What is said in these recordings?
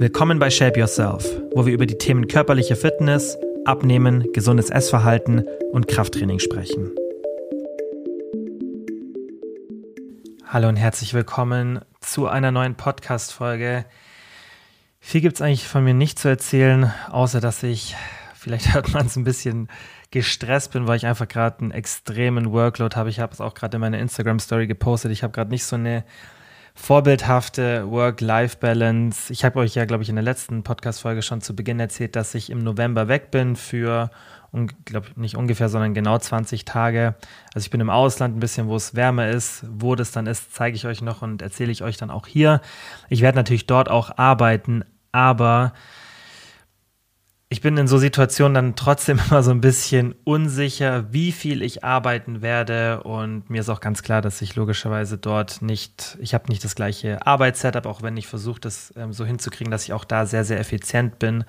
Willkommen bei Shape Yourself, wo wir über die Themen körperliche Fitness, Abnehmen, gesundes Essverhalten und Krafttraining sprechen. Hallo und herzlich willkommen zu einer neuen Podcast-Folge. Viel gibt es eigentlich von mir nicht zu erzählen, außer dass ich, vielleicht hört man es ein bisschen gestresst bin, weil ich einfach gerade einen extremen Workload habe. Ich habe es auch gerade in meiner Instagram-Story gepostet. Ich habe gerade nicht so eine vorbildhafte Work-Life-Balance. Ich habe euch ja, glaube ich, in der letzten Podcast-Folge schon zu Beginn erzählt, dass ich im November weg bin für, glaube nicht ungefähr, sondern genau 20 Tage. Also ich bin im Ausland ein bisschen, wo es wärmer ist. Wo das dann ist, zeige ich euch noch und erzähle ich euch dann auch hier. Ich werde natürlich dort auch arbeiten, aber ich bin in so Situationen dann trotzdem immer so ein bisschen unsicher, wie viel ich arbeiten werde. Und mir ist auch ganz klar, dass ich logischerweise dort nicht, ich habe nicht das gleiche Arbeitssetup, auch wenn ich versuche, das ähm, so hinzukriegen, dass ich auch da sehr, sehr effizient bin.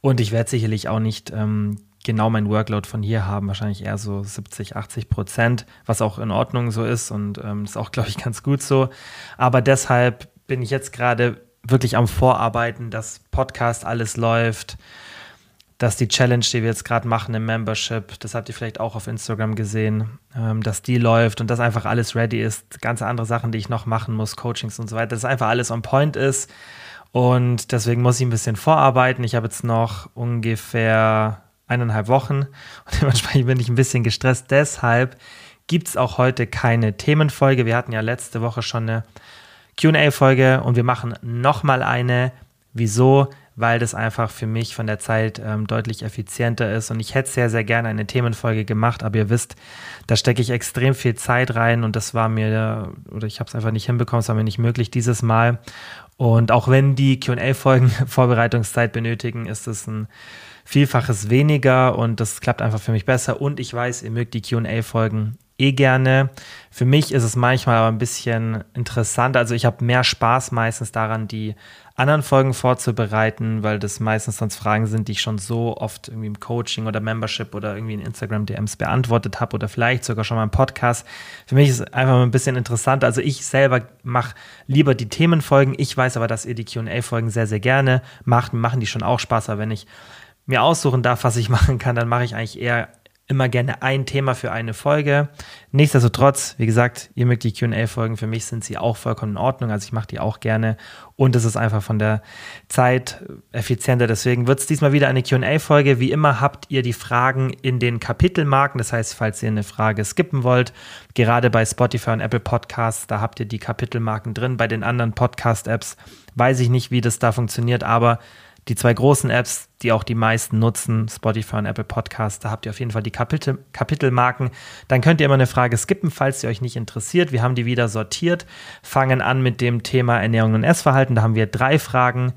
Und ich werde sicherlich auch nicht ähm, genau mein Workload von hier haben, wahrscheinlich eher so 70, 80 Prozent, was auch in Ordnung so ist und ähm, ist auch, glaube ich, ganz gut so. Aber deshalb bin ich jetzt gerade wirklich am Vorarbeiten, dass Podcast alles läuft dass die Challenge, die wir jetzt gerade machen im Membership, das habt ihr vielleicht auch auf Instagram gesehen, ähm, dass die läuft und dass einfach alles ready ist. Ganz andere Sachen, die ich noch machen muss, Coachings und so weiter, dass einfach alles on point ist. Und deswegen muss ich ein bisschen vorarbeiten. Ich habe jetzt noch ungefähr eineinhalb Wochen und dementsprechend bin ich ein bisschen gestresst. Deshalb gibt es auch heute keine Themenfolge. Wir hatten ja letzte Woche schon eine QA-Folge und wir machen nochmal eine. Wieso? Weil das einfach für mich von der Zeit ähm, deutlich effizienter ist. Und ich hätte sehr, sehr gerne eine Themenfolge gemacht, aber ihr wisst, da stecke ich extrem viel Zeit rein und das war mir, oder ich habe es einfach nicht hinbekommen, es war mir nicht möglich dieses Mal. Und auch wenn die QA-Folgen Vorbereitungszeit benötigen, ist es ein Vielfaches weniger und das klappt einfach für mich besser. Und ich weiß, ihr mögt die QA-Folgen eh gerne. Für mich ist es manchmal aber ein bisschen interessant. Also ich habe mehr Spaß meistens daran, die anderen Folgen vorzubereiten, weil das meistens sonst Fragen sind, die ich schon so oft irgendwie im Coaching oder Membership oder irgendwie in Instagram-DMs beantwortet habe oder vielleicht sogar schon mal im Podcast. Für mich ist es einfach mal ein bisschen interessant. Also ich selber mache lieber die Themenfolgen. Ich weiß aber, dass ihr die QA-Folgen sehr, sehr gerne macht. Mir machen die schon auch Spaß, aber wenn ich mir aussuchen darf, was ich machen kann, dann mache ich eigentlich eher immer gerne ein Thema für eine Folge. Nichtsdestotrotz, wie gesagt, ihr mögt die QA-Folgen, für mich sind sie auch vollkommen in Ordnung, also ich mache die auch gerne und es ist einfach von der Zeit effizienter. Deswegen wird es diesmal wieder eine QA-Folge. Wie immer habt ihr die Fragen in den Kapitelmarken, das heißt, falls ihr eine Frage skippen wollt, gerade bei Spotify und Apple Podcasts, da habt ihr die Kapitelmarken drin. Bei den anderen Podcast-Apps weiß ich nicht, wie das da funktioniert, aber die zwei großen Apps, die auch die meisten nutzen, Spotify und Apple Podcasts, da habt ihr auf jeden Fall die Kapitel, Kapitelmarken. Dann könnt ihr immer eine Frage skippen, falls sie euch nicht interessiert. Wir haben die wieder sortiert, fangen an mit dem Thema Ernährung und Essverhalten. Da haben wir drei Fragen.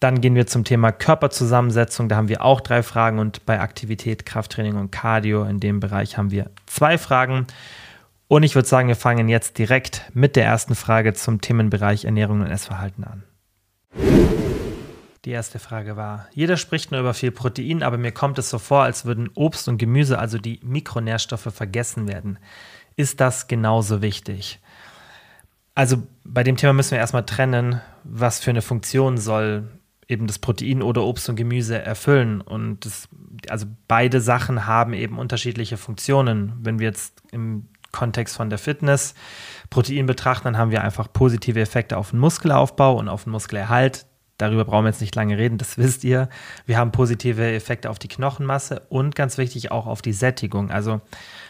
Dann gehen wir zum Thema Körperzusammensetzung. Da haben wir auch drei Fragen. Und bei Aktivität, Krafttraining und Cardio in dem Bereich haben wir zwei Fragen. Und ich würde sagen, wir fangen jetzt direkt mit der ersten Frage zum Themenbereich Ernährung und Essverhalten an. Die erste Frage war, jeder spricht nur über viel Protein, aber mir kommt es so vor, als würden Obst und Gemüse, also die Mikronährstoffe, vergessen werden. Ist das genauso wichtig? Also bei dem Thema müssen wir erstmal trennen, was für eine Funktion soll eben das Protein oder Obst und Gemüse erfüllen. Und das, also beide Sachen haben eben unterschiedliche Funktionen. Wenn wir jetzt im Kontext von der Fitness Protein betrachten, dann haben wir einfach positive Effekte auf den Muskelaufbau und auf den Muskelerhalt. Darüber brauchen wir jetzt nicht lange reden, das wisst ihr. Wir haben positive Effekte auf die Knochenmasse und ganz wichtig auch auf die Sättigung. Also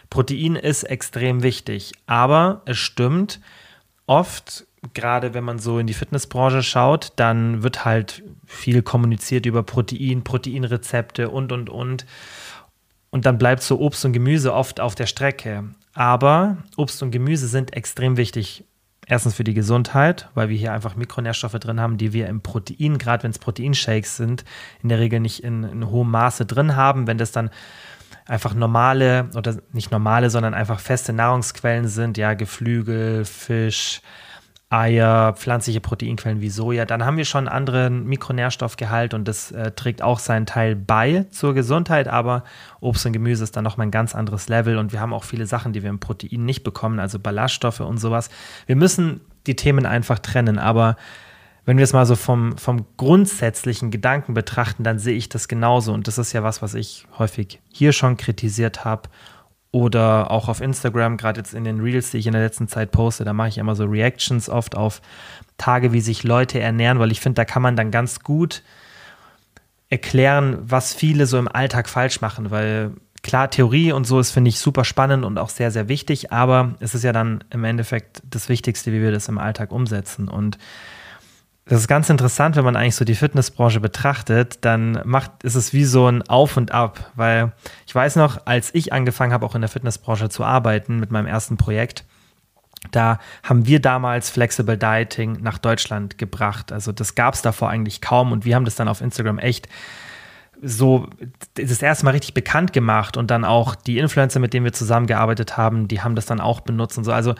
Protein ist extrem wichtig, aber es stimmt, oft, gerade wenn man so in die Fitnessbranche schaut, dann wird halt viel kommuniziert über Protein, Proteinrezepte und, und, und. Und dann bleibt so Obst und Gemüse oft auf der Strecke. Aber Obst und Gemüse sind extrem wichtig Erstens für die Gesundheit, weil wir hier einfach Mikronährstoffe drin haben, die wir im Protein, gerade wenn es Proteinshakes sind, in der Regel nicht in, in hohem Maße drin haben. Wenn das dann einfach normale oder nicht normale, sondern einfach feste Nahrungsquellen sind, ja, Geflügel, Fisch, Eier, pflanzliche Proteinquellen wie Soja, dann haben wir schon einen anderen Mikronährstoffgehalt und das äh, trägt auch seinen Teil bei zur Gesundheit, aber Obst und Gemüse ist dann nochmal ein ganz anderes Level und wir haben auch viele Sachen, die wir im Protein nicht bekommen, also Ballaststoffe und sowas. Wir müssen die Themen einfach trennen, aber wenn wir es mal so vom, vom grundsätzlichen Gedanken betrachten, dann sehe ich das genauso. Und das ist ja was, was ich häufig hier schon kritisiert habe oder auch auf Instagram, gerade jetzt in den Reels, die ich in der letzten Zeit poste, da mache ich immer so Reactions oft auf Tage, wie sich Leute ernähren, weil ich finde, da kann man dann ganz gut erklären, was viele so im Alltag falsch machen, weil klar, Theorie und so ist, finde ich, super spannend und auch sehr, sehr wichtig, aber es ist ja dann im Endeffekt das Wichtigste, wie wir das im Alltag umsetzen. Und das ist ganz interessant, wenn man eigentlich so die Fitnessbranche betrachtet, dann macht, ist es wie so ein Auf und Ab, weil ich weiß noch, als ich angefangen habe, auch in der Fitnessbranche zu arbeiten mit meinem ersten Projekt, da haben wir damals Flexible Dieting nach Deutschland gebracht. Also das gab es davor eigentlich kaum und wir haben das dann auf Instagram echt so das erste Mal richtig bekannt gemacht und dann auch die Influencer, mit denen wir zusammengearbeitet haben, die haben das dann auch benutzt und so. Also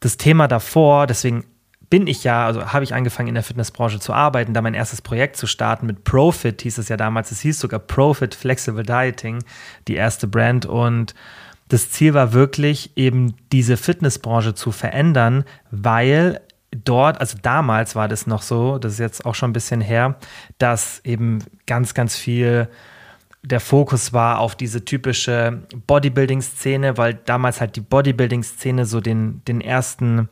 das Thema davor, deswegen bin ich ja, also habe ich angefangen in der Fitnessbranche zu arbeiten, da mein erstes Projekt zu starten mit Profit, hieß es ja damals, es hieß sogar Profit Flexible Dieting, die erste Brand. Und das Ziel war wirklich eben diese Fitnessbranche zu verändern, weil dort, also damals war das noch so, das ist jetzt auch schon ein bisschen her, dass eben ganz, ganz viel der Fokus war auf diese typische Bodybuilding-Szene, weil damals halt die Bodybuilding-Szene so den, den ersten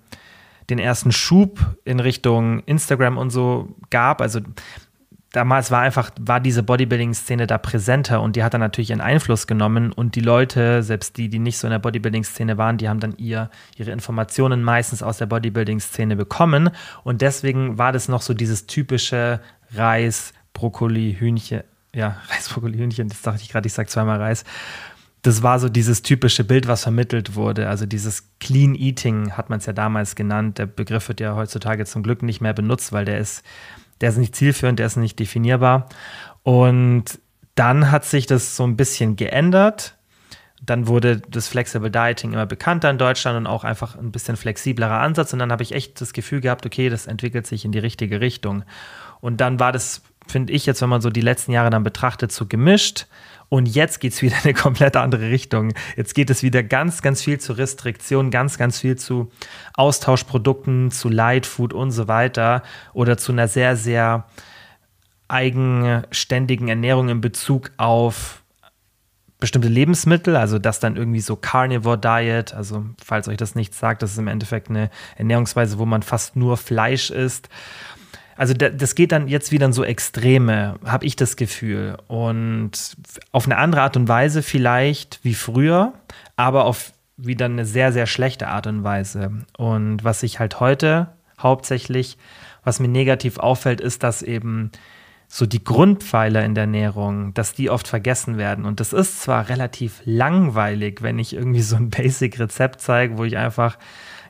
den ersten Schub in Richtung Instagram und so gab. Also damals war einfach, war diese Bodybuilding-Szene da präsenter und die hat dann natürlich ihren Einfluss genommen und die Leute, selbst die, die nicht so in der Bodybuilding-Szene waren, die haben dann ihr, ihre Informationen meistens aus der Bodybuilding-Szene bekommen und deswegen war das noch so dieses typische Reis, Brokkoli, Hühnchen, ja, Reis, Brokkoli, Hühnchen, das dachte ich gerade, ich sage zweimal Reis das war so dieses typische Bild, was vermittelt wurde. Also dieses Clean Eating hat man es ja damals genannt. Der Begriff wird ja heutzutage zum Glück nicht mehr benutzt, weil der ist, der ist nicht zielführend, der ist nicht definierbar. Und dann hat sich das so ein bisschen geändert. Dann wurde das Flexible Dieting immer bekannter in Deutschland und auch einfach ein bisschen flexiblerer Ansatz. Und dann habe ich echt das Gefühl gehabt, okay, das entwickelt sich in die richtige Richtung. Und dann war das, finde ich jetzt, wenn man so die letzten Jahre dann betrachtet, so gemischt. Und jetzt geht es wieder in eine komplett andere Richtung. Jetzt geht es wieder ganz, ganz viel zu Restriktionen, ganz, ganz viel zu Austauschprodukten, zu Lightfood und so weiter oder zu einer sehr, sehr eigenständigen Ernährung in Bezug auf bestimmte Lebensmittel, also das dann irgendwie so Carnivore Diet, also falls euch das nichts sagt, das ist im Endeffekt eine Ernährungsweise, wo man fast nur Fleisch isst also das geht dann jetzt wieder in so Extreme, habe ich das Gefühl. Und auf eine andere Art und Weise vielleicht wie früher, aber auf wieder eine sehr, sehr schlechte Art und Weise. Und was ich halt heute hauptsächlich, was mir negativ auffällt, ist, dass eben so die Grundpfeiler in der Ernährung, dass die oft vergessen werden. Und das ist zwar relativ langweilig, wenn ich irgendwie so ein Basic-Rezept zeige, wo ich einfach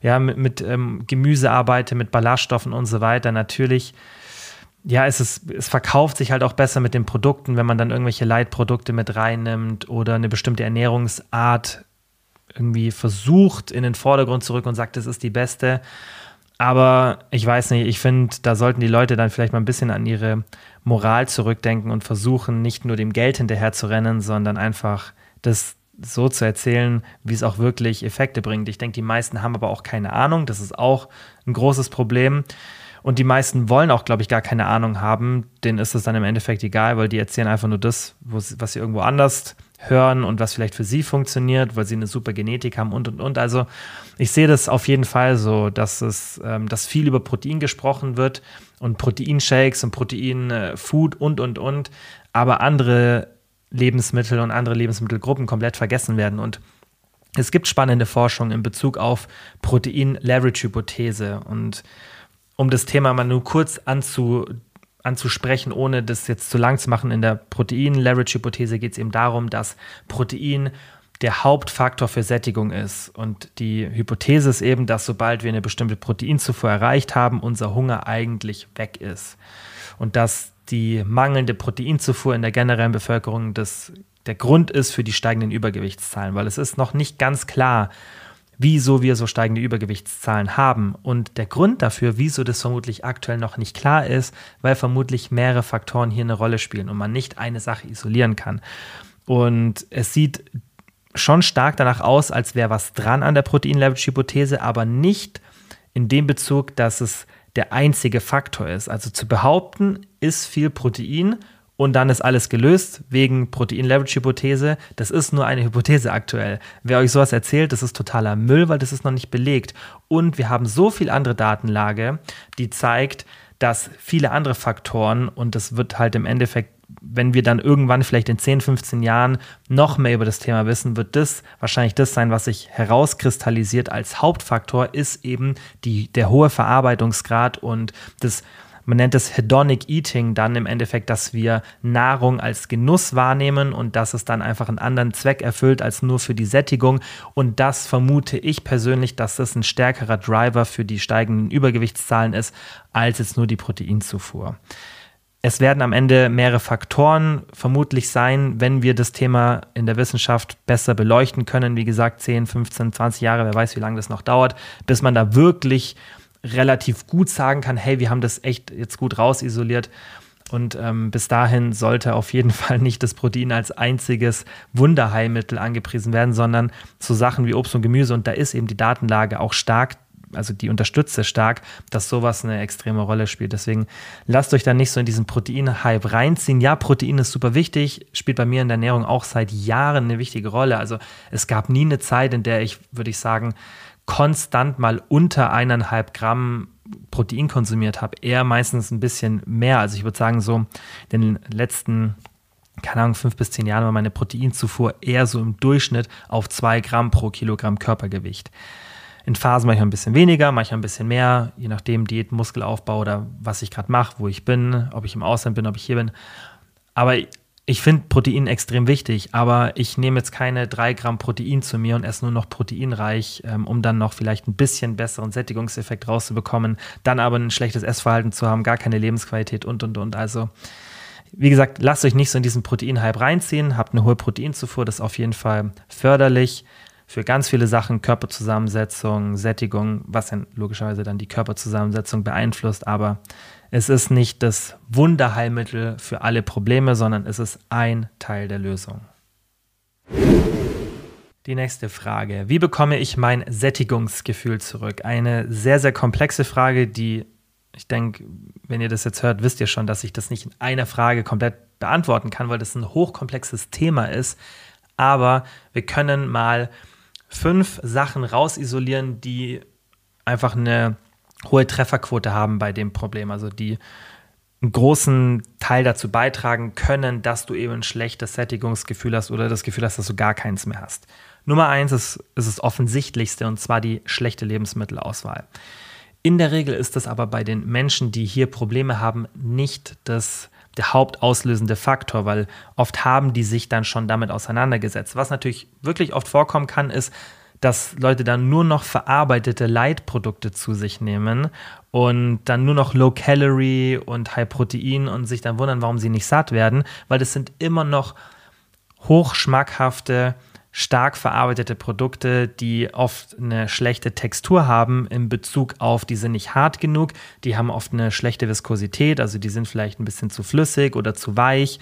ja, mit, mit ähm, Gemüse arbeite, mit Ballaststoffen und so weiter, natürlich, ja, es, ist, es verkauft sich halt auch besser mit den Produkten, wenn man dann irgendwelche Leitprodukte mit reinnimmt oder eine bestimmte Ernährungsart irgendwie versucht in den Vordergrund zu rücken und sagt, das ist die beste. Aber ich weiß nicht, ich finde, da sollten die Leute dann vielleicht mal ein bisschen an ihre Moral zurückdenken und versuchen, nicht nur dem Geld hinterher zu rennen, sondern einfach das so zu erzählen, wie es auch wirklich Effekte bringt. Ich denke, die meisten haben aber auch keine Ahnung. Das ist auch ein großes Problem. Und die meisten wollen auch, glaube ich, gar keine Ahnung haben. Denen ist es dann im Endeffekt egal, weil die erzählen einfach nur das, was sie irgendwo anders hören und was vielleicht für sie funktioniert, weil sie eine super Genetik haben und und und. Also ich sehe das auf jeden Fall so, dass es, ähm, dass viel über Protein gesprochen wird und Proteinshakes und Proteinfood äh, und und und, aber andere Lebensmittel und andere Lebensmittelgruppen komplett vergessen werden. Und es gibt spannende Forschung in Bezug auf Protein-Leverage-Hypothese. Und um das Thema mal nur kurz anzu, anzusprechen, ohne das jetzt zu lang zu machen, in der Protein-Leverage-Hypothese geht es eben darum, dass Protein der Hauptfaktor für Sättigung ist. Und die Hypothese ist eben, dass sobald wir eine bestimmte Proteinzufuhr erreicht haben, unser Hunger eigentlich weg ist. Und dass die mangelnde Proteinzufuhr in der generellen Bevölkerung das, der Grund ist für die steigenden Übergewichtszahlen, weil es ist noch nicht ganz klar, wieso wir so steigende Übergewichtszahlen haben. Und der Grund dafür, wieso das vermutlich aktuell noch nicht klar ist, weil vermutlich mehrere Faktoren hier eine Rolle spielen und man nicht eine Sache isolieren kann. Und es sieht schon stark danach aus, als wäre was dran an der Protein-Leverage-Hypothese, aber nicht in dem Bezug, dass es der einzige Faktor ist. Also zu behaupten, ist viel Protein und dann ist alles gelöst wegen Protein-Leverage-Hypothese. Das ist nur eine Hypothese aktuell. Wer euch sowas erzählt, das ist totaler Müll, weil das ist noch nicht belegt. Und wir haben so viel andere Datenlage, die zeigt, dass viele andere Faktoren und das wird halt im Endeffekt wenn wir dann irgendwann vielleicht in 10, 15 Jahren noch mehr über das Thema wissen, wird das wahrscheinlich das sein, was sich herauskristallisiert als Hauptfaktor, ist eben die, der hohe Verarbeitungsgrad und das man nennt es Hedonic Eating dann im Endeffekt, dass wir Nahrung als Genuss wahrnehmen und dass es dann einfach einen anderen Zweck erfüllt als nur für die Sättigung. Und das vermute ich persönlich, dass das ein stärkerer Driver für die steigenden Übergewichtszahlen ist, als jetzt nur die Proteinzufuhr. Es werden am Ende mehrere Faktoren vermutlich sein, wenn wir das Thema in der Wissenschaft besser beleuchten können. Wie gesagt, 10, 15, 20 Jahre, wer weiß, wie lange das noch dauert, bis man da wirklich relativ gut sagen kann, hey, wir haben das echt jetzt gut rausisoliert. Und ähm, bis dahin sollte auf jeden Fall nicht das Protein als einziges Wunderheilmittel angepriesen werden, sondern so Sachen wie Obst und Gemüse. Und da ist eben die Datenlage auch stark also die unterstütze stark, dass sowas eine extreme Rolle spielt. Deswegen lasst euch da nicht so in diesen Protein-Hype reinziehen. Ja, Protein ist super wichtig, spielt bei mir in der Ernährung auch seit Jahren eine wichtige Rolle. Also es gab nie eine Zeit, in der ich, würde ich sagen, konstant mal unter eineinhalb Gramm Protein konsumiert habe. Eher meistens ein bisschen mehr. Also ich würde sagen, so in den letzten keine Ahnung, fünf bis zehn Jahren war meine Proteinzufuhr eher so im Durchschnitt auf zwei Gramm pro Kilogramm Körpergewicht in Phasen manchmal ein bisschen weniger, manchmal ein bisschen mehr, je nachdem Diät, Muskelaufbau oder was ich gerade mache, wo ich bin, ob ich im Ausland bin, ob ich hier bin. Aber ich finde Protein extrem wichtig, aber ich nehme jetzt keine drei Gramm Protein zu mir und esse nur noch proteinreich, ähm, um dann noch vielleicht ein bisschen besseren Sättigungseffekt rauszubekommen, dann aber ein schlechtes Essverhalten zu haben, gar keine Lebensqualität und und und. Also, wie gesagt, lasst euch nicht so in diesen Proteinhype reinziehen, habt eine hohe Proteinzufuhr, das ist auf jeden Fall förderlich für ganz viele Sachen, Körperzusammensetzung, Sättigung, was dann logischerweise dann die Körperzusammensetzung beeinflusst, aber es ist nicht das Wunderheilmittel für alle Probleme, sondern es ist ein Teil der Lösung. Die nächste Frage. Wie bekomme ich mein Sättigungsgefühl zurück? Eine sehr, sehr komplexe Frage, die ich denke, wenn ihr das jetzt hört, wisst ihr schon, dass ich das nicht in einer Frage komplett beantworten kann, weil das ein hochkomplexes Thema ist. Aber wir können mal fünf Sachen rausisolieren, die einfach eine hohe Trefferquote haben bei dem Problem, also die einen großen Teil dazu beitragen können, dass du eben ein schlechtes Sättigungsgefühl hast oder das Gefühl hast, dass du gar keins mehr hast. Nummer eins ist, ist das Offensichtlichste und zwar die schlechte Lebensmittelauswahl. In der Regel ist das aber bei den Menschen, die hier Probleme haben, nicht das der hauptauslösende Faktor, weil oft haben die sich dann schon damit auseinandergesetzt. Was natürlich wirklich oft vorkommen kann, ist, dass Leute dann nur noch verarbeitete Leitprodukte zu sich nehmen und dann nur noch Low Calorie und High Protein und sich dann wundern, warum sie nicht satt werden, weil das sind immer noch hochschmackhafte stark verarbeitete Produkte, die oft eine schlechte Textur haben in Bezug auf, die sind nicht hart genug, die haben oft eine schlechte Viskosität, also die sind vielleicht ein bisschen zu flüssig oder zu weich.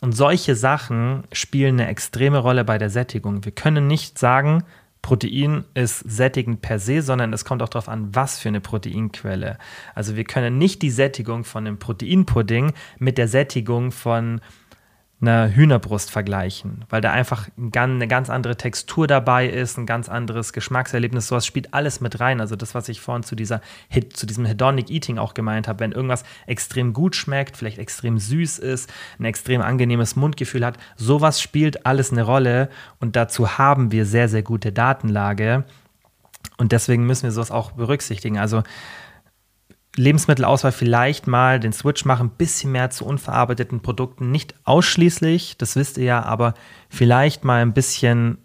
Und solche Sachen spielen eine extreme Rolle bei der Sättigung. Wir können nicht sagen, Protein ist sättigend per se, sondern es kommt auch darauf an, was für eine Proteinquelle. Also wir können nicht die Sättigung von einem Proteinpudding mit der Sättigung von einer Hühnerbrust vergleichen, weil da einfach eine ganz andere Textur dabei ist, ein ganz anderes Geschmackserlebnis. Sowas spielt alles mit rein. Also das, was ich vorhin zu, dieser, zu diesem Hedonic Eating auch gemeint habe, wenn irgendwas extrem gut schmeckt, vielleicht extrem süß ist, ein extrem angenehmes Mundgefühl hat, sowas spielt alles eine Rolle und dazu haben wir sehr, sehr gute Datenlage und deswegen müssen wir sowas auch berücksichtigen. Also Lebensmittelauswahl vielleicht mal den Switch machen, ein bisschen mehr zu unverarbeiteten Produkten. Nicht ausschließlich, das wisst ihr ja, aber vielleicht mal ein bisschen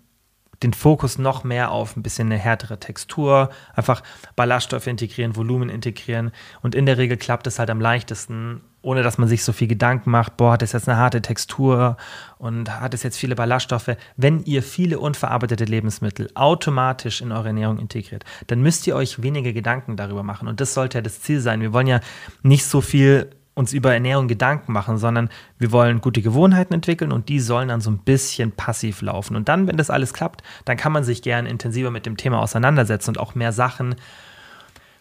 den Fokus noch mehr auf ein bisschen eine härtere Textur, einfach Ballaststoffe integrieren, Volumen integrieren. Und in der Regel klappt es halt am leichtesten, ohne dass man sich so viel Gedanken macht, boah, hat es jetzt eine harte Textur und hat es jetzt viele Ballaststoffe. Wenn ihr viele unverarbeitete Lebensmittel automatisch in eure Ernährung integriert, dann müsst ihr euch weniger Gedanken darüber machen. Und das sollte ja das Ziel sein. Wir wollen ja nicht so viel uns über Ernährung Gedanken machen, sondern wir wollen gute Gewohnheiten entwickeln und die sollen dann so ein bisschen passiv laufen. Und dann, wenn das alles klappt, dann kann man sich gerne intensiver mit dem Thema auseinandersetzen und auch mehr Sachen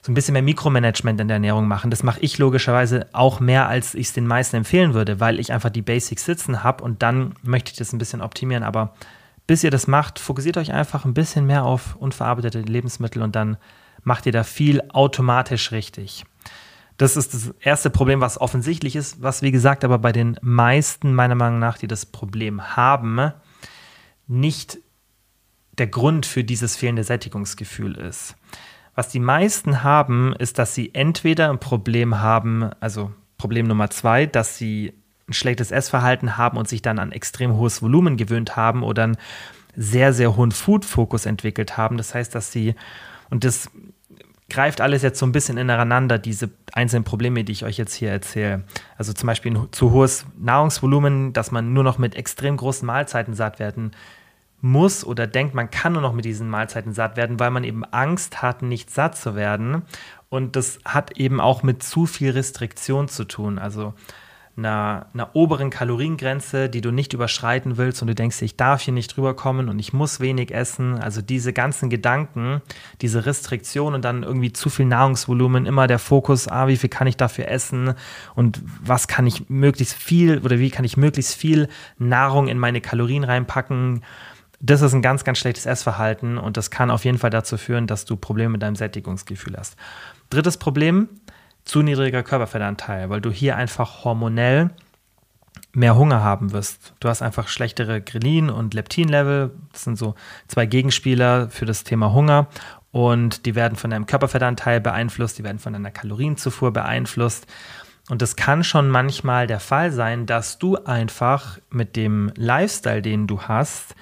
so ein bisschen mehr Mikromanagement in der Ernährung machen. Das mache ich logischerweise auch mehr, als ich es den meisten empfehlen würde, weil ich einfach die Basics sitzen habe und dann möchte ich das ein bisschen optimieren. Aber bis ihr das macht, fokussiert euch einfach ein bisschen mehr auf unverarbeitete Lebensmittel und dann macht ihr da viel automatisch richtig. Das ist das erste Problem, was offensichtlich ist, was wie gesagt aber bei den meisten meiner Meinung nach, die das Problem haben, nicht der Grund für dieses fehlende Sättigungsgefühl ist. Was die meisten haben, ist, dass sie entweder ein Problem haben, also Problem Nummer zwei, dass sie ein schlechtes Essverhalten haben und sich dann an extrem hohes Volumen gewöhnt haben oder einen sehr, sehr hohen Food-Fokus entwickelt haben. Das heißt, dass sie, und das greift alles jetzt so ein bisschen ineinander, diese einzelnen Probleme, die ich euch jetzt hier erzähle. Also zum Beispiel ein zu hohes Nahrungsvolumen, dass man nur noch mit extrem großen Mahlzeiten satt werden muss oder denkt, man kann nur noch mit diesen Mahlzeiten satt werden, weil man eben Angst hat, nicht satt zu werden. Und das hat eben auch mit zu viel Restriktion zu tun. Also einer, einer oberen Kaloriengrenze, die du nicht überschreiten willst und du denkst, ich darf hier nicht drüber kommen und ich muss wenig essen. Also diese ganzen Gedanken, diese Restriktion und dann irgendwie zu viel Nahrungsvolumen, immer der Fokus, ah, wie viel kann ich dafür essen und was kann ich möglichst viel oder wie kann ich möglichst viel Nahrung in meine Kalorien reinpacken das ist ein ganz, ganz schlechtes Essverhalten und das kann auf jeden Fall dazu führen, dass du Probleme mit deinem Sättigungsgefühl hast. Drittes Problem, zu niedriger Körperfettanteil, weil du hier einfach hormonell mehr Hunger haben wirst. Du hast einfach schlechtere Grelin- und Leptin-Level. Das sind so zwei Gegenspieler für das Thema Hunger. Und die werden von deinem Körperfettanteil beeinflusst, die werden von deiner Kalorienzufuhr beeinflusst. Und es kann schon manchmal der Fall sein, dass du einfach mit dem Lifestyle, den du hast,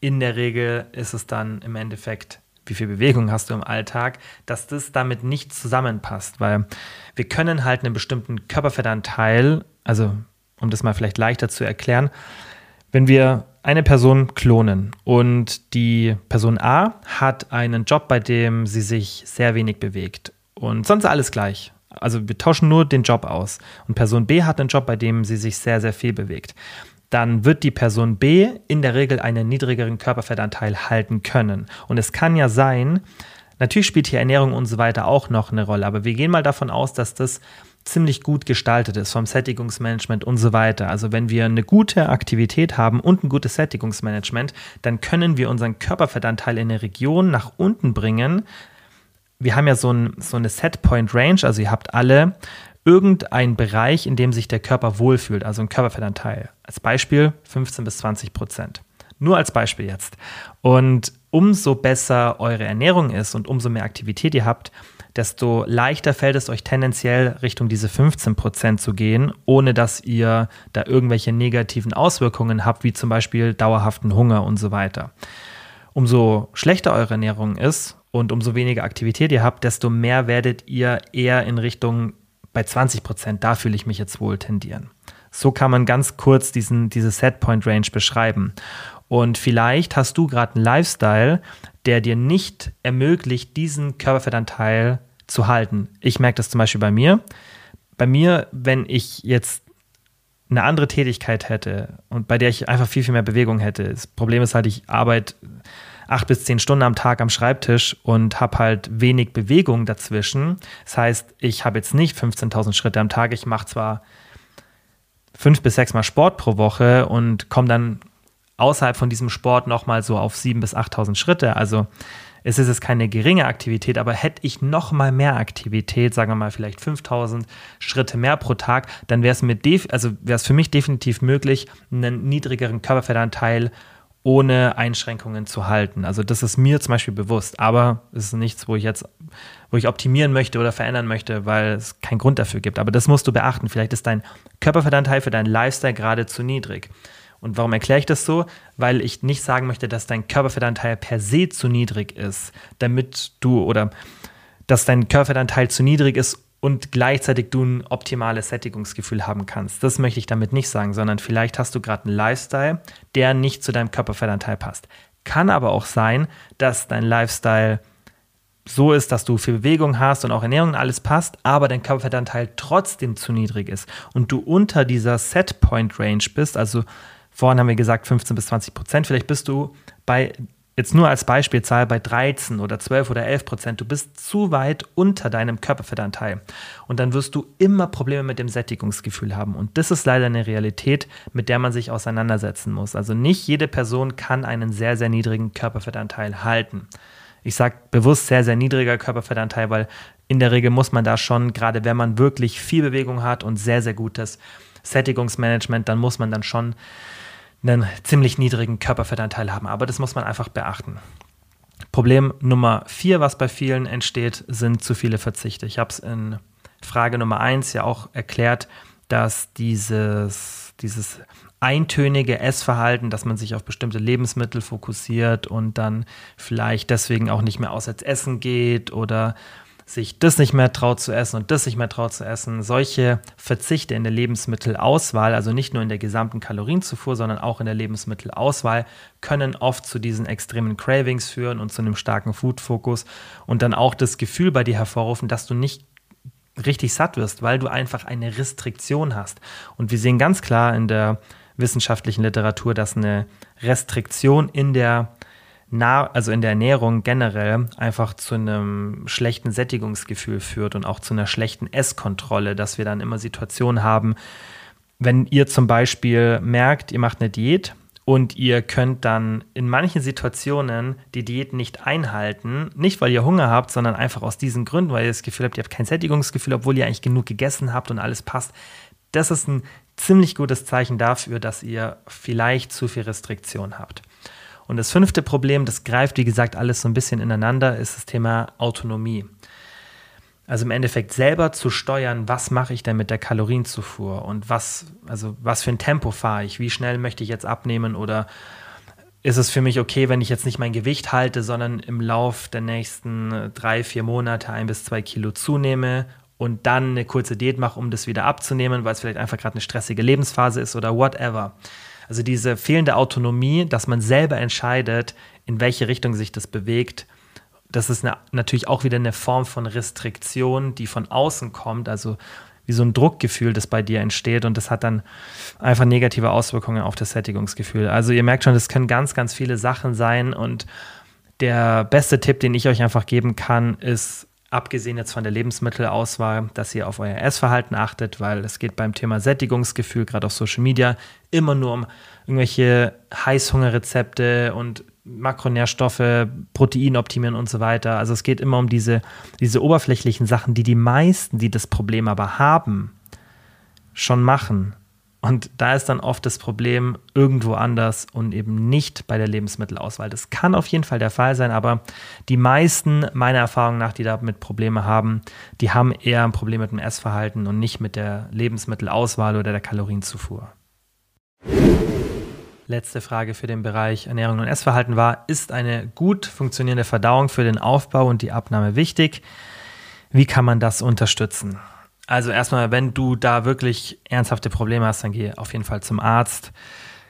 in der Regel ist es dann im Endeffekt, wie viel Bewegung hast du im Alltag, dass das damit nicht zusammenpasst, weil wir können halt einen bestimmten Körperfettanteil, also um das mal vielleicht leichter zu erklären, wenn wir eine Person klonen und die Person A hat einen Job, bei dem sie sich sehr wenig bewegt und sonst alles gleich. Also wir tauschen nur den Job aus. Und Person B hat einen Job, bei dem sie sich sehr, sehr viel bewegt dann wird die Person B in der Regel einen niedrigeren Körperfettanteil halten können. Und es kann ja sein, natürlich spielt hier Ernährung und so weiter auch noch eine Rolle, aber wir gehen mal davon aus, dass das ziemlich gut gestaltet ist vom Sättigungsmanagement und so weiter. Also wenn wir eine gute Aktivität haben und ein gutes Sättigungsmanagement, dann können wir unseren Körperfettanteil in eine Region nach unten bringen. Wir haben ja so, ein, so eine Setpoint Range, also ihr habt alle irgendein Bereich, in dem sich der Körper wohlfühlt, also ein Körperfettanteil. Als Beispiel 15 bis 20 Prozent. Nur als Beispiel jetzt. Und umso besser eure Ernährung ist und umso mehr Aktivität ihr habt, desto leichter fällt es euch tendenziell Richtung diese 15 Prozent zu gehen, ohne dass ihr da irgendwelche negativen Auswirkungen habt, wie zum Beispiel dauerhaften Hunger und so weiter. Umso schlechter eure Ernährung ist und umso weniger Aktivität ihr habt, desto mehr werdet ihr eher in Richtung bei 20 Prozent, da fühle ich mich jetzt wohl tendieren. So kann man ganz kurz diesen, diese Setpoint-Range beschreiben. Und vielleicht hast du gerade einen Lifestyle, der dir nicht ermöglicht, diesen Körperfettanteil zu halten. Ich merke das zum Beispiel bei mir. Bei mir, wenn ich jetzt eine andere Tätigkeit hätte und bei der ich einfach viel, viel mehr Bewegung hätte. Das Problem ist halt, ich arbeite acht bis zehn Stunden am Tag am Schreibtisch und habe halt wenig Bewegung dazwischen. Das heißt, ich habe jetzt nicht 15.000 Schritte am Tag. Ich mache zwar fünf bis sechs Mal Sport pro Woche und komme dann außerhalb von diesem Sport nochmal so auf sieben bis 8.000 Schritte. Also es ist jetzt keine geringe Aktivität, aber hätte ich noch mal mehr Aktivität, sagen wir mal vielleicht 5000 Schritte mehr pro Tag, dann wäre es also es für mich definitiv möglich, einen niedrigeren Körperfettanteil ohne Einschränkungen zu halten. Also das ist mir zum Beispiel bewusst, aber es ist nichts, wo ich jetzt, wo ich optimieren möchte oder verändern möchte, weil es keinen Grund dafür gibt. Aber das musst du beachten. Vielleicht ist dein Körperfettanteil für deinen Lifestyle gerade zu niedrig. Und warum erkläre ich das so? Weil ich nicht sagen möchte, dass dein Körperfettanteil per se zu niedrig ist, damit du oder dass dein Körperfettanteil zu niedrig ist, und gleichzeitig du ein optimales Sättigungsgefühl haben kannst. Das möchte ich damit nicht sagen, sondern vielleicht hast du gerade einen Lifestyle, der nicht zu deinem Körperfettanteil passt. Kann aber auch sein, dass dein Lifestyle so ist, dass du viel Bewegung hast und auch Ernährung und alles passt, aber dein Körperfettanteil trotzdem zu niedrig ist und du unter dieser Setpoint Range bist, also vorhin haben wir gesagt 15 bis 20 Prozent, vielleicht bist du bei jetzt nur als Beispielzahl bei 13 oder 12 oder 11 Prozent, du bist zu weit unter deinem Körperfettanteil. Und dann wirst du immer Probleme mit dem Sättigungsgefühl haben. Und das ist leider eine Realität, mit der man sich auseinandersetzen muss. Also nicht jede Person kann einen sehr, sehr niedrigen Körperfettanteil halten. Ich sage bewusst sehr, sehr niedriger Körperfettanteil, weil in der Regel muss man da schon, gerade wenn man wirklich viel Bewegung hat und sehr, sehr gutes Sättigungsmanagement, dann muss man dann schon einen ziemlich niedrigen Körperfettanteil haben. Aber das muss man einfach beachten. Problem Nummer vier, was bei vielen entsteht, sind zu viele Verzichte. Ich habe es in Frage Nummer eins ja auch erklärt, dass dieses, dieses eintönige Essverhalten, dass man sich auf bestimmte Lebensmittel fokussiert und dann vielleicht deswegen auch nicht mehr auswärts essen geht oder sich das nicht mehr traut zu essen und das nicht mehr traut zu essen. Solche Verzichte in der Lebensmittelauswahl, also nicht nur in der gesamten Kalorienzufuhr, sondern auch in der Lebensmittelauswahl, können oft zu diesen extremen Cravings führen und zu einem starken Food-Fokus und dann auch das Gefühl bei dir hervorrufen, dass du nicht richtig satt wirst, weil du einfach eine Restriktion hast. Und wir sehen ganz klar in der wissenschaftlichen Literatur, dass eine Restriktion in der nah, also in der Ernährung generell einfach zu einem schlechten Sättigungsgefühl führt und auch zu einer schlechten Esskontrolle, dass wir dann immer Situationen haben, wenn ihr zum Beispiel merkt, ihr macht eine Diät und ihr könnt dann in manchen Situationen die Diät nicht einhalten, nicht weil ihr Hunger habt, sondern einfach aus diesen Gründen, weil ihr das Gefühl habt, ihr habt kein Sättigungsgefühl, obwohl ihr eigentlich genug gegessen habt und alles passt. Das ist ein ziemlich gutes Zeichen dafür, dass ihr vielleicht zu viel Restriktion habt. Und das fünfte Problem, das greift, wie gesagt, alles so ein bisschen ineinander, ist das Thema Autonomie. Also im Endeffekt selber zu steuern, was mache ich denn mit der Kalorienzufuhr und was, also was für ein Tempo fahre ich, wie schnell möchte ich jetzt abnehmen oder ist es für mich okay, wenn ich jetzt nicht mein Gewicht halte, sondern im Lauf der nächsten drei, vier Monate ein bis zwei Kilo zunehme und dann eine kurze Diät mache, um das wieder abzunehmen, weil es vielleicht einfach gerade eine stressige Lebensphase ist oder whatever. Also diese fehlende Autonomie, dass man selber entscheidet, in welche Richtung sich das bewegt, das ist eine, natürlich auch wieder eine Form von Restriktion, die von außen kommt, also wie so ein Druckgefühl, das bei dir entsteht und das hat dann einfach negative Auswirkungen auf das Sättigungsgefühl. Also ihr merkt schon, das können ganz, ganz viele Sachen sein und der beste Tipp, den ich euch einfach geben kann, ist abgesehen jetzt von der Lebensmittelauswahl, dass ihr auf euer Essverhalten achtet, weil es geht beim Thema Sättigungsgefühl, gerade auf Social Media, immer nur um irgendwelche Heißhungerrezepte und Makronährstoffe, Protein optimieren und so weiter. Also es geht immer um diese, diese oberflächlichen Sachen, die die meisten, die das Problem aber haben, schon machen. Und da ist dann oft das Problem irgendwo anders und eben nicht bei der Lebensmittelauswahl. Das kann auf jeden Fall der Fall sein, aber die meisten, meiner Erfahrung nach, die damit Probleme haben, die haben eher ein Problem mit dem Essverhalten und nicht mit der Lebensmittelauswahl oder der Kalorienzufuhr. Letzte Frage für den Bereich Ernährung und Essverhalten war, ist eine gut funktionierende Verdauung für den Aufbau und die Abnahme wichtig? Wie kann man das unterstützen? Also erstmal, wenn du da wirklich ernsthafte Probleme hast, dann geh auf jeden Fall zum Arzt.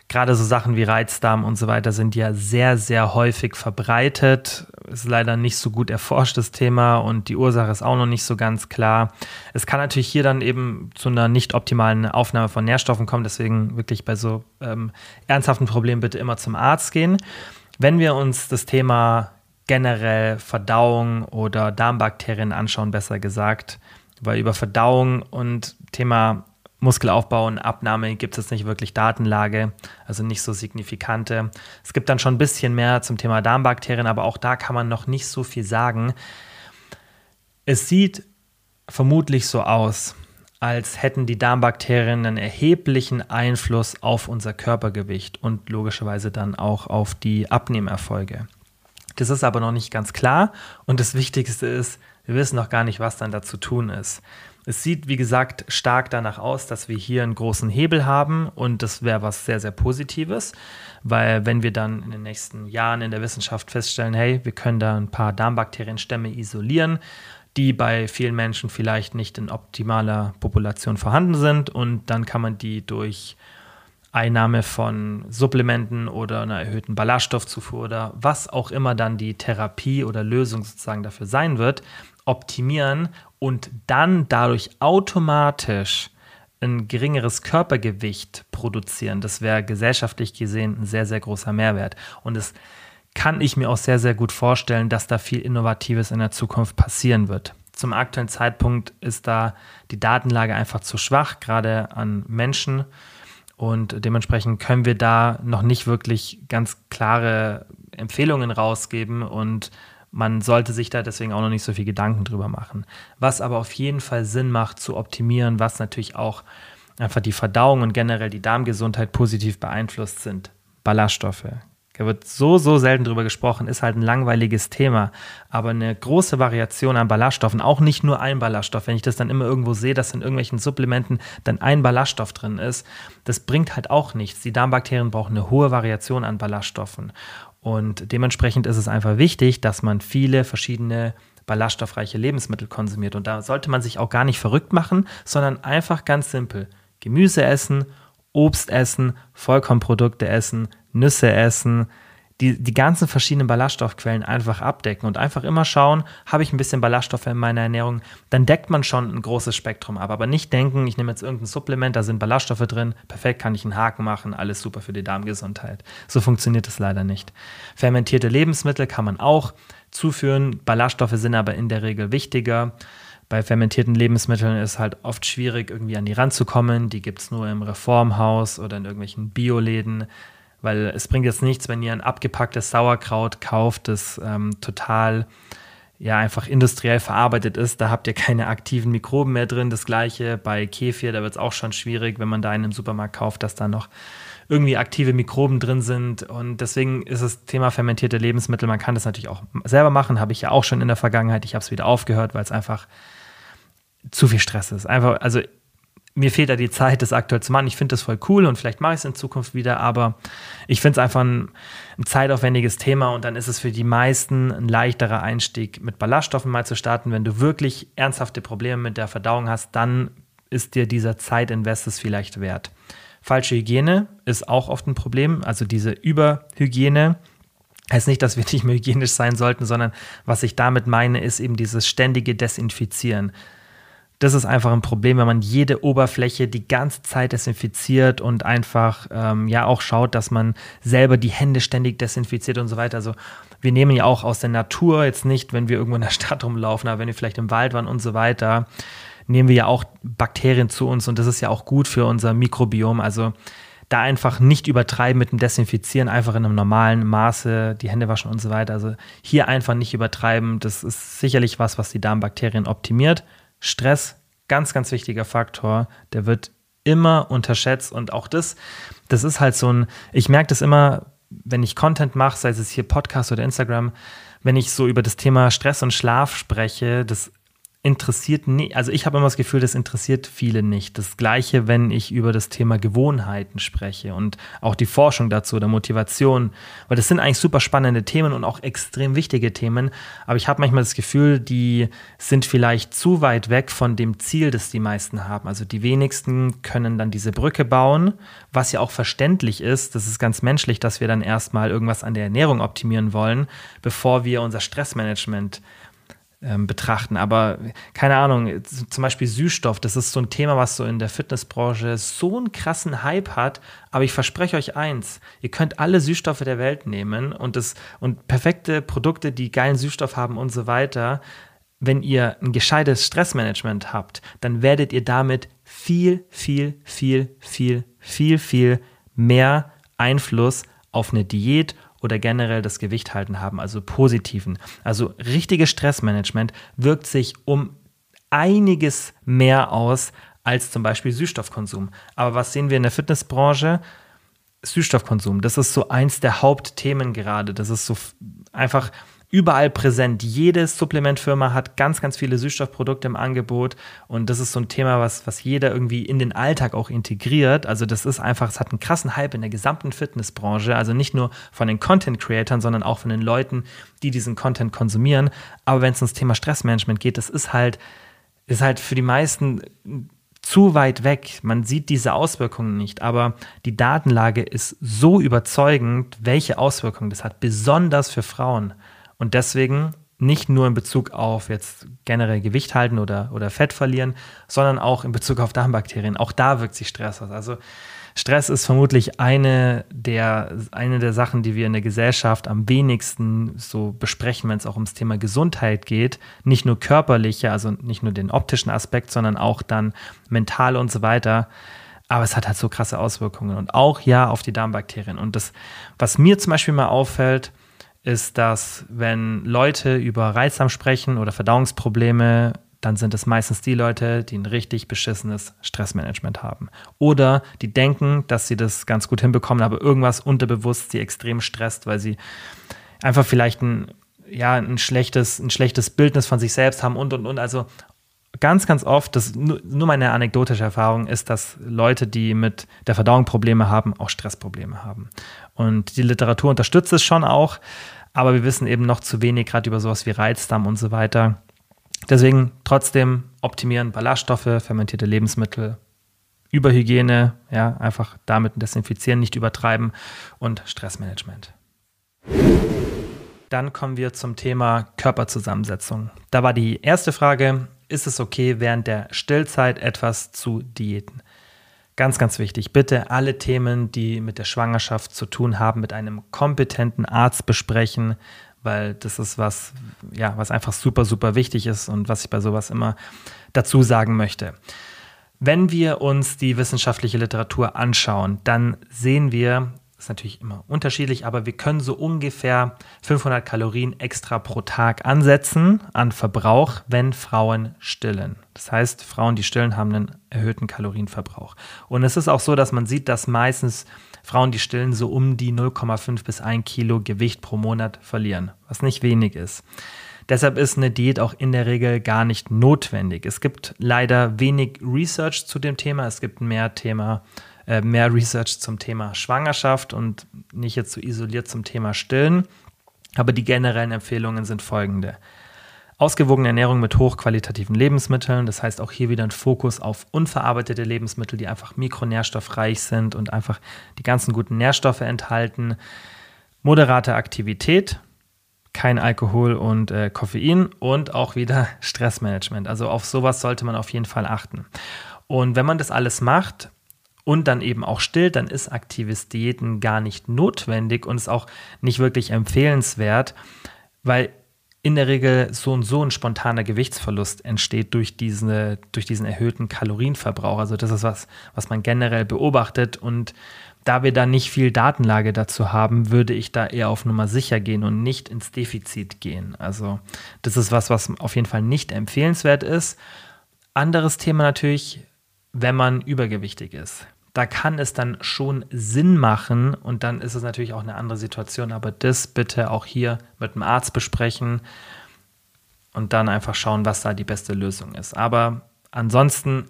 Gerade so Sachen wie Reizdarm und so weiter sind ja sehr, sehr häufig verbreitet. Ist leider nicht so gut erforschtes Thema und die Ursache ist auch noch nicht so ganz klar. Es kann natürlich hier dann eben zu einer nicht optimalen Aufnahme von Nährstoffen kommen. Deswegen wirklich bei so ähm, ernsthaften Problemen bitte immer zum Arzt gehen. Wenn wir uns das Thema generell Verdauung oder Darmbakterien anschauen, besser gesagt, weil über Verdauung und Thema Muskelaufbau und Abnahme gibt es nicht wirklich Datenlage, also nicht so signifikante. Es gibt dann schon ein bisschen mehr zum Thema Darmbakterien, aber auch da kann man noch nicht so viel sagen. Es sieht vermutlich so aus, als hätten die Darmbakterien einen erheblichen Einfluss auf unser Körpergewicht und logischerweise dann auch auf die Abnehmerfolge. Das ist aber noch nicht ganz klar und das Wichtigste ist, wir wissen noch gar nicht, was dann da zu tun ist. Es sieht, wie gesagt, stark danach aus, dass wir hier einen großen Hebel haben und das wäre was sehr, sehr Positives, weil wenn wir dann in den nächsten Jahren in der Wissenschaft feststellen, hey, wir können da ein paar Darmbakterienstämme isolieren, die bei vielen Menschen vielleicht nicht in optimaler Population vorhanden sind und dann kann man die durch Einnahme von Supplementen oder einer erhöhten Ballaststoffzufuhr oder was auch immer dann die Therapie oder Lösung sozusagen dafür sein wird, optimieren und dann dadurch automatisch ein geringeres Körpergewicht produzieren. Das wäre gesellschaftlich gesehen ein sehr, sehr großer Mehrwert. Und es kann ich mir auch sehr, sehr gut vorstellen, dass da viel Innovatives in der Zukunft passieren wird. Zum aktuellen Zeitpunkt ist da die Datenlage einfach zu schwach, gerade an Menschen. Und dementsprechend können wir da noch nicht wirklich ganz klare Empfehlungen rausgeben und man sollte sich da deswegen auch noch nicht so viel Gedanken drüber machen. Was aber auf jeden Fall Sinn macht zu optimieren, was natürlich auch einfach die Verdauung und generell die Darmgesundheit positiv beeinflusst sind. Ballaststoffe. Da wird so, so selten drüber gesprochen, ist halt ein langweiliges Thema. Aber eine große Variation an Ballaststoffen, auch nicht nur ein Ballaststoff, wenn ich das dann immer irgendwo sehe, dass in irgendwelchen Supplementen dann ein Ballaststoff drin ist, das bringt halt auch nichts. Die Darmbakterien brauchen eine hohe Variation an Ballaststoffen. Und dementsprechend ist es einfach wichtig, dass man viele verschiedene ballaststoffreiche Lebensmittel konsumiert. Und da sollte man sich auch gar nicht verrückt machen, sondern einfach ganz simpel. Gemüse essen, Obst essen, Vollkornprodukte essen, Nüsse essen, die, die ganzen verschiedenen Ballaststoffquellen einfach abdecken und einfach immer schauen, habe ich ein bisschen Ballaststoffe in meiner Ernährung, dann deckt man schon ein großes Spektrum ab. Aber nicht denken, ich nehme jetzt irgendein Supplement, da sind Ballaststoffe drin, perfekt, kann ich einen Haken machen, alles super für die Darmgesundheit. So funktioniert es leider nicht. Fermentierte Lebensmittel kann man auch zuführen, Ballaststoffe sind aber in der Regel wichtiger. Bei fermentierten Lebensmitteln ist halt oft schwierig, irgendwie an die ranzukommen. Die gibt es nur im Reformhaus oder in irgendwelchen Bioläden. Weil es bringt jetzt nichts, wenn ihr ein abgepacktes Sauerkraut kauft, das ähm, total ja einfach industriell verarbeitet ist. Da habt ihr keine aktiven Mikroben mehr drin. Das gleiche bei Kefir, da wird es auch schon schwierig, wenn man da in einem Supermarkt kauft, dass da noch irgendwie aktive Mikroben drin sind. Und deswegen ist das Thema fermentierte Lebensmittel, man kann das natürlich auch selber machen, habe ich ja auch schon in der Vergangenheit. Ich habe es wieder aufgehört, weil es einfach zu viel Stress ist. Einfach, also mir fehlt da die Zeit, das aktuell zu machen. Ich finde das voll cool und vielleicht mache ich es in Zukunft wieder, aber ich finde es einfach ein, ein, zeitaufwendiges Thema und dann ist es für die meisten ein leichterer Einstieg, mit Ballaststoffen mal zu starten. Wenn du wirklich ernsthafte Probleme mit der Verdauung hast, dann ist dir dieser Zeitinvest vielleicht wert. Falsche Hygiene ist auch oft ein Problem, also diese Überhygiene. Heißt nicht, dass wir nicht mehr hygienisch sein sollten, sondern was ich damit meine, ist eben dieses ständige Desinfizieren. Das ist einfach ein Problem, wenn man jede Oberfläche die ganze Zeit desinfiziert und einfach ähm, ja auch schaut, dass man selber die Hände ständig desinfiziert und so weiter. Also wir nehmen ja auch aus der Natur jetzt nicht, wenn wir irgendwo in der Stadt rumlaufen, aber wenn wir vielleicht im Wald waren und so weiter, nehmen wir ja auch Bakterien zu uns und das ist ja auch gut für unser Mikrobiom. Also da einfach nicht übertreiben mit dem Desinfizieren, einfach in einem normalen Maße die Hände waschen und so weiter. Also hier einfach nicht übertreiben. Das ist sicherlich was, was die Darmbakterien optimiert. Stress, ganz, ganz wichtiger Faktor, der wird immer unterschätzt und auch das, das ist halt so ein, ich merke das immer, wenn ich Content mache, sei es hier Podcast oder Instagram, wenn ich so über das Thema Stress und Schlaf spreche, das interessiert nicht, also ich habe immer das Gefühl, das interessiert viele nicht. Das gleiche, wenn ich über das Thema Gewohnheiten spreche und auch die Forschung dazu oder Motivation, weil das sind eigentlich super spannende Themen und auch extrem wichtige Themen, aber ich habe manchmal das Gefühl, die sind vielleicht zu weit weg von dem Ziel, das die meisten haben. Also die wenigsten können dann diese Brücke bauen, was ja auch verständlich ist. Das ist ganz menschlich, dass wir dann erstmal irgendwas an der Ernährung optimieren wollen, bevor wir unser Stressmanagement ähm, betrachten. Aber keine Ahnung, zum Beispiel Süßstoff, das ist so ein Thema, was so in der Fitnessbranche so einen krassen Hype hat. Aber ich verspreche euch eins: Ihr könnt alle Süßstoffe der Welt nehmen und, das, und perfekte Produkte, die geilen Süßstoff haben und so weiter. Wenn ihr ein gescheites Stressmanagement habt, dann werdet ihr damit viel, viel, viel, viel, viel, viel mehr Einfluss auf eine Diät oder generell das Gewicht halten haben, also positiven. Also richtiges Stressmanagement wirkt sich um einiges mehr aus als zum Beispiel Süßstoffkonsum. Aber was sehen wir in der Fitnessbranche? Süßstoffkonsum, das ist so eins der Hauptthemen gerade. Das ist so einfach überall präsent. Jede Supplementfirma hat ganz, ganz viele Süßstoffprodukte im Angebot und das ist so ein Thema, was, was jeder irgendwie in den Alltag auch integriert. Also das ist einfach, es hat einen krassen Hype in der gesamten Fitnessbranche, also nicht nur von den Content-Creatern, sondern auch von den Leuten, die diesen Content konsumieren. Aber wenn es ums Thema Stressmanagement geht, das ist halt, ist halt für die meisten zu weit weg. Man sieht diese Auswirkungen nicht, aber die Datenlage ist so überzeugend, welche Auswirkungen das hat, besonders für Frauen. Und deswegen nicht nur in Bezug auf jetzt generell Gewicht halten oder, oder Fett verlieren, sondern auch in Bezug auf Darmbakterien. Auch da wirkt sich Stress aus. Also Stress ist vermutlich eine der, eine der Sachen, die wir in der Gesellschaft am wenigsten so besprechen, wenn es auch ums Thema Gesundheit geht. Nicht nur körperliche, also nicht nur den optischen Aspekt, sondern auch dann mental und so weiter. Aber es hat halt so krasse Auswirkungen und auch ja auf die Darmbakterien. Und das, was mir zum Beispiel mal auffällt, ist, dass wenn Leute über Reizdarm sprechen oder Verdauungsprobleme, dann sind es meistens die Leute, die ein richtig beschissenes Stressmanagement haben. Oder die denken, dass sie das ganz gut hinbekommen, aber irgendwas unterbewusst sie extrem stresst, weil sie einfach vielleicht ein, ja, ein, schlechtes, ein schlechtes Bildnis von sich selbst haben und und und. Also ganz, ganz oft, das nur, nur meine anekdotische Erfahrung ist, dass Leute, die mit der Verdauung Probleme haben, auch Stressprobleme haben. Und die Literatur unterstützt es schon auch, aber wir wissen eben noch zu wenig, gerade über sowas wie Reizdarm und so weiter. Deswegen trotzdem optimieren Ballaststoffe, fermentierte Lebensmittel, Überhygiene, ja, einfach damit desinfizieren, nicht übertreiben und Stressmanagement. Dann kommen wir zum Thema Körperzusammensetzung. Da war die erste Frage, ist es okay, während der Stillzeit etwas zu diäten? Ganz, ganz wichtig, bitte alle Themen, die mit der Schwangerschaft zu tun haben, mit einem kompetenten Arzt besprechen, weil das ist was, ja, was einfach super, super wichtig ist und was ich bei sowas immer dazu sagen möchte. Wenn wir uns die wissenschaftliche Literatur anschauen, dann sehen wir, ist natürlich immer unterschiedlich, aber wir können so ungefähr 500 Kalorien extra pro Tag ansetzen an Verbrauch, wenn Frauen stillen. Das heißt, Frauen, die stillen, haben einen erhöhten Kalorienverbrauch. Und es ist auch so, dass man sieht, dass meistens Frauen, die stillen, so um die 0,5 bis 1 Kilo Gewicht pro Monat verlieren, was nicht wenig ist. Deshalb ist eine Diät auch in der Regel gar nicht notwendig. Es gibt leider wenig Research zu dem Thema. Es gibt mehr Thema äh, mehr Research zum Thema Schwangerschaft und nicht jetzt so isoliert zum Thema Stillen. Aber die generellen Empfehlungen sind folgende. Ausgewogene Ernährung mit hochqualitativen Lebensmitteln, das heißt auch hier wieder ein Fokus auf unverarbeitete Lebensmittel, die einfach mikronährstoffreich sind und einfach die ganzen guten Nährstoffe enthalten. Moderate Aktivität, kein Alkohol und äh, Koffein und auch wieder Stressmanagement. Also auf sowas sollte man auf jeden Fall achten. Und wenn man das alles macht, und dann eben auch stillt, dann ist aktives Diäten gar nicht notwendig und ist auch nicht wirklich empfehlenswert, weil in der Regel so und so ein spontaner Gewichtsverlust entsteht durch, diese, durch diesen erhöhten Kalorienverbrauch. Also das ist was, was man generell beobachtet und da wir da nicht viel Datenlage dazu haben, würde ich da eher auf Nummer sicher gehen und nicht ins Defizit gehen. Also das ist was, was auf jeden Fall nicht empfehlenswert ist. Anderes Thema natürlich, wenn man übergewichtig ist da kann es dann schon Sinn machen und dann ist es natürlich auch eine andere Situation, aber das bitte auch hier mit dem Arzt besprechen und dann einfach schauen, was da die beste Lösung ist. Aber ansonsten,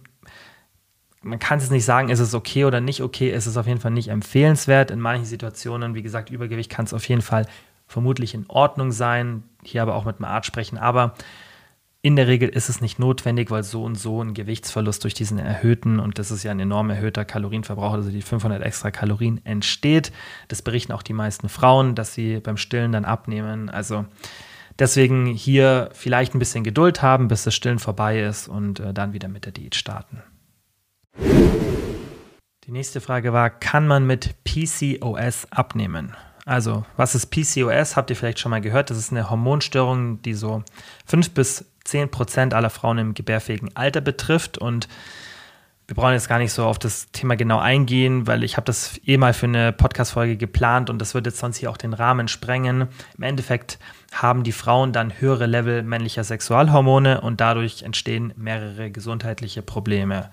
man kann es nicht sagen, ist es okay oder nicht okay, ist es auf jeden Fall nicht empfehlenswert. In manchen Situationen, wie gesagt, Übergewicht kann es auf jeden Fall vermutlich in Ordnung sein, hier aber auch mit dem Arzt sprechen, aber in der Regel ist es nicht notwendig, weil so und so ein Gewichtsverlust durch diesen erhöhten, und das ist ja ein enorm erhöhter Kalorienverbrauch, also die 500 extra Kalorien entsteht. Das berichten auch die meisten Frauen, dass sie beim Stillen dann abnehmen. Also deswegen hier vielleicht ein bisschen Geduld haben, bis das Stillen vorbei ist und äh, dann wieder mit der Diät starten. Die nächste Frage war, kann man mit PCOS abnehmen? Also, was ist PCOS? Habt ihr vielleicht schon mal gehört? Das ist eine Hormonstörung, die so 5 bis 10 Prozent aller Frauen im gebärfähigen Alter betrifft. Und wir brauchen jetzt gar nicht so auf das Thema genau eingehen, weil ich habe das eh mal für eine Podcast-Folge geplant und das wird jetzt sonst hier auch den Rahmen sprengen. Im Endeffekt haben die Frauen dann höhere Level männlicher Sexualhormone und dadurch entstehen mehrere gesundheitliche Probleme.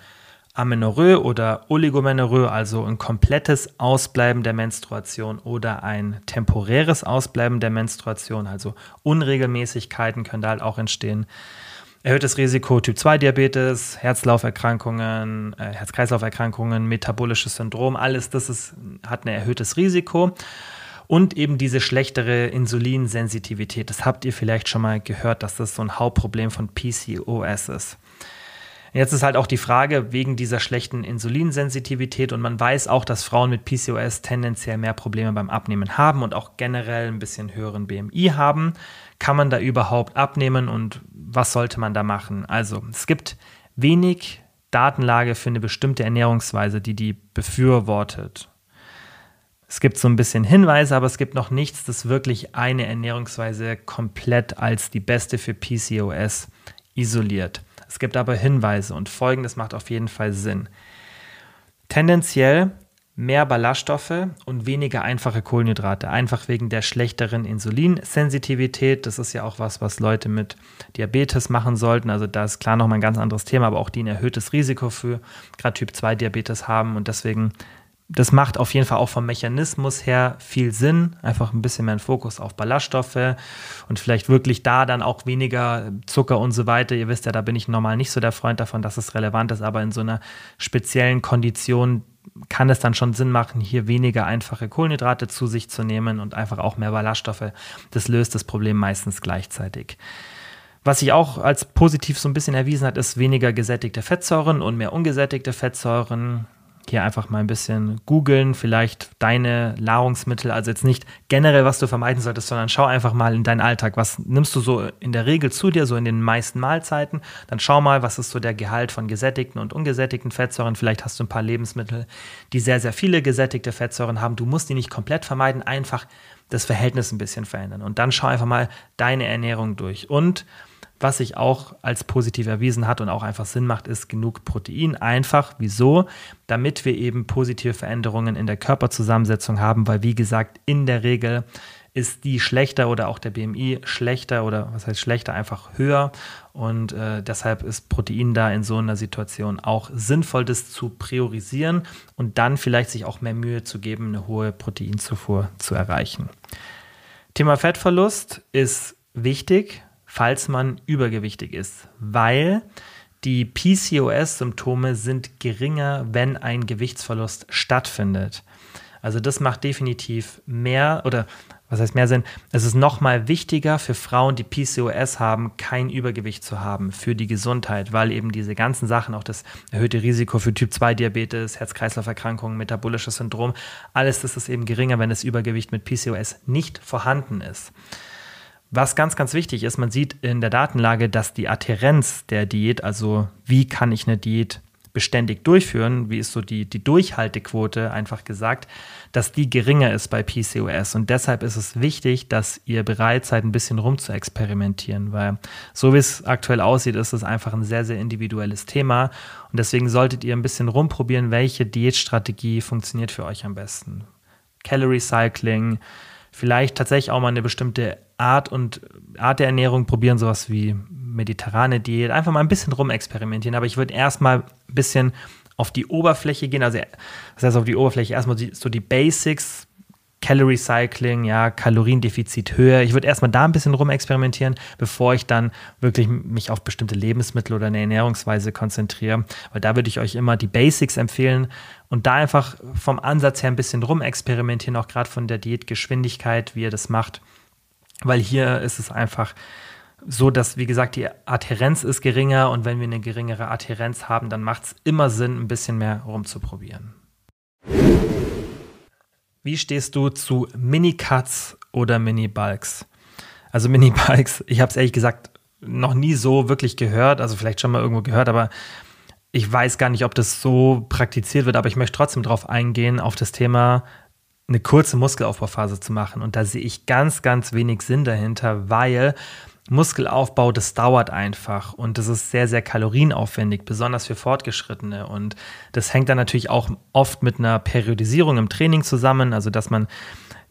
Amenorrhoe oder Oligomenorrhoe, also ein komplettes Ausbleiben der Menstruation oder ein temporäres Ausbleiben der Menstruation, also Unregelmäßigkeiten können da halt auch entstehen. Erhöhtes Risiko Typ-2-Diabetes, Herzlauferkrankungen, äh, Herz-Kreislauf-Erkrankungen, metabolisches Syndrom, alles das ist, hat ein erhöhtes Risiko. Und eben diese schlechtere Insulinsensitivität. Das habt ihr vielleicht schon mal gehört, dass das so ein Hauptproblem von PCOS ist. Jetzt ist halt auch die Frage wegen dieser schlechten Insulinsensitivität und man weiß auch, dass Frauen mit PCOS tendenziell mehr Probleme beim Abnehmen haben und auch generell ein bisschen höheren BMI haben. Kann man da überhaupt abnehmen und was sollte man da machen? Also es gibt wenig Datenlage für eine bestimmte Ernährungsweise, die die befürwortet. Es gibt so ein bisschen Hinweise, aber es gibt noch nichts, das wirklich eine Ernährungsweise komplett als die beste für PCOS isoliert. Es gibt aber Hinweise und folgendes macht auf jeden Fall Sinn. Tendenziell mehr Ballaststoffe und weniger einfache Kohlenhydrate, einfach wegen der schlechteren Insulinsensitivität. Das ist ja auch was, was Leute mit Diabetes machen sollten. Also da ist klar nochmal ein ganz anderes Thema, aber auch die ein erhöhtes Risiko für gerade Typ 2 Diabetes haben und deswegen das macht auf jeden Fall auch vom Mechanismus her viel Sinn. Einfach ein bisschen mehr Fokus auf Ballaststoffe und vielleicht wirklich da dann auch weniger Zucker und so weiter. Ihr wisst ja, da bin ich normal nicht so der Freund davon, dass es relevant ist, aber in so einer speziellen Kondition kann es dann schon Sinn machen, hier weniger einfache Kohlenhydrate zu sich zu nehmen und einfach auch mehr Ballaststoffe. Das löst das Problem meistens gleichzeitig. Was sich auch als positiv so ein bisschen erwiesen hat, ist weniger gesättigte Fettsäuren und mehr ungesättigte Fettsäuren hier einfach mal ein bisschen googeln, vielleicht deine Nahrungsmittel, also jetzt nicht generell, was du vermeiden solltest, sondern schau einfach mal in deinen Alltag, was nimmst du so in der Regel zu dir, so in den meisten Mahlzeiten, dann schau mal, was ist so der Gehalt von gesättigten und ungesättigten Fettsäuren, vielleicht hast du ein paar Lebensmittel, die sehr, sehr viele gesättigte Fettsäuren haben, du musst die nicht komplett vermeiden, einfach das Verhältnis ein bisschen verändern. Und dann schau einfach mal deine Ernährung durch. Und was sich auch als positiv erwiesen hat und auch einfach Sinn macht, ist genug Protein. Einfach, wieso? Damit wir eben positive Veränderungen in der Körperzusammensetzung haben, weil wie gesagt, in der Regel ist die schlechter oder auch der BMI schlechter oder was heißt schlechter, einfach höher. Und äh, deshalb ist Protein da in so einer Situation auch sinnvoll, das zu priorisieren und dann vielleicht sich auch mehr Mühe zu geben, eine hohe Proteinzufuhr zu erreichen. Thema Fettverlust ist wichtig, falls man übergewichtig ist, weil die PCOS-Symptome sind geringer, wenn ein Gewichtsverlust stattfindet. Also das macht definitiv mehr oder was heißt mehr Sinn? Es ist nochmal wichtiger für Frauen, die PCOS haben, kein Übergewicht zu haben für die Gesundheit, weil eben diese ganzen Sachen, auch das erhöhte Risiko für Typ-2-Diabetes, Herz-Kreislauf-Erkrankungen, metabolisches Syndrom, alles das ist eben geringer, wenn das Übergewicht mit PCOS nicht vorhanden ist. Was ganz, ganz wichtig ist, man sieht in der Datenlage, dass die Adherenz der Diät, also wie kann ich eine Diät beständig durchführen, wie ist so die, die Durchhaltequote, einfach gesagt, dass die geringer ist bei PCOS. Und deshalb ist es wichtig, dass ihr bereit seid, ein bisschen rum zu experimentieren, weil so wie es aktuell aussieht, ist es einfach ein sehr, sehr individuelles Thema. Und deswegen solltet ihr ein bisschen rumprobieren, welche Diätstrategie funktioniert für euch am besten. Calorie Cycling, vielleicht tatsächlich auch mal eine bestimmte Art und Art der Ernährung probieren, sowas wie mediterrane Diät, einfach mal ein bisschen rumexperimentieren. Aber ich würde erstmal ein bisschen auf die Oberfläche gehen, also das heißt auf die Oberfläche. Erstmal so die Basics Calorie Cycling, ja, Kaloriendefizit höher. Ich würde erstmal da ein bisschen rumexperimentieren, bevor ich dann wirklich mich auf bestimmte Lebensmittel oder eine Ernährungsweise konzentriere. Weil da würde ich euch immer die Basics empfehlen und da einfach vom Ansatz her ein bisschen rumexperimentieren, auch gerade von der Diätgeschwindigkeit, wie ihr das macht. Weil hier ist es einfach so, dass, wie gesagt, die Adherenz ist geringer und wenn wir eine geringere Adherenz haben, dann macht es immer Sinn, ein bisschen mehr rumzuprobieren. Wie stehst du zu Mini-Cuts oder Mini-Bulks? Also Mini-Bulks, ich habe es ehrlich gesagt noch nie so wirklich gehört, also vielleicht schon mal irgendwo gehört, aber ich weiß gar nicht, ob das so praktiziert wird, aber ich möchte trotzdem darauf eingehen, auf das Thema eine kurze Muskelaufbauphase zu machen. Und da sehe ich ganz, ganz wenig Sinn dahinter, weil Muskelaufbau, das dauert einfach und das ist sehr, sehr kalorienaufwendig, besonders für Fortgeschrittene. Und das hängt dann natürlich auch oft mit einer Periodisierung im Training zusammen, also dass man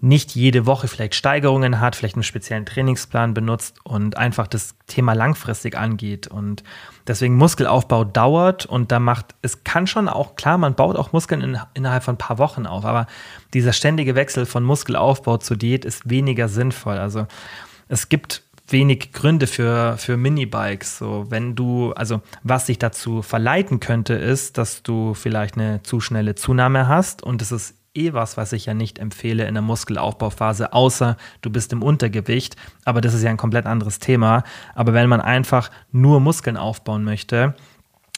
nicht jede Woche vielleicht Steigerungen hat, vielleicht einen speziellen Trainingsplan benutzt und einfach das Thema langfristig angeht. Und deswegen Muskelaufbau dauert und da macht, es kann schon auch, klar, man baut auch Muskeln in, innerhalb von ein paar Wochen auf, aber dieser ständige Wechsel von Muskelaufbau zu Diät ist weniger sinnvoll. Also es gibt wenig Gründe für, für Minibikes. So, wenn du, also was dich dazu verleiten könnte, ist, dass du vielleicht eine zu schnelle Zunahme hast und es ist eh was, was ich ja nicht empfehle in der Muskelaufbauphase, außer du bist im Untergewicht. Aber das ist ja ein komplett anderes Thema. Aber wenn man einfach nur Muskeln aufbauen möchte,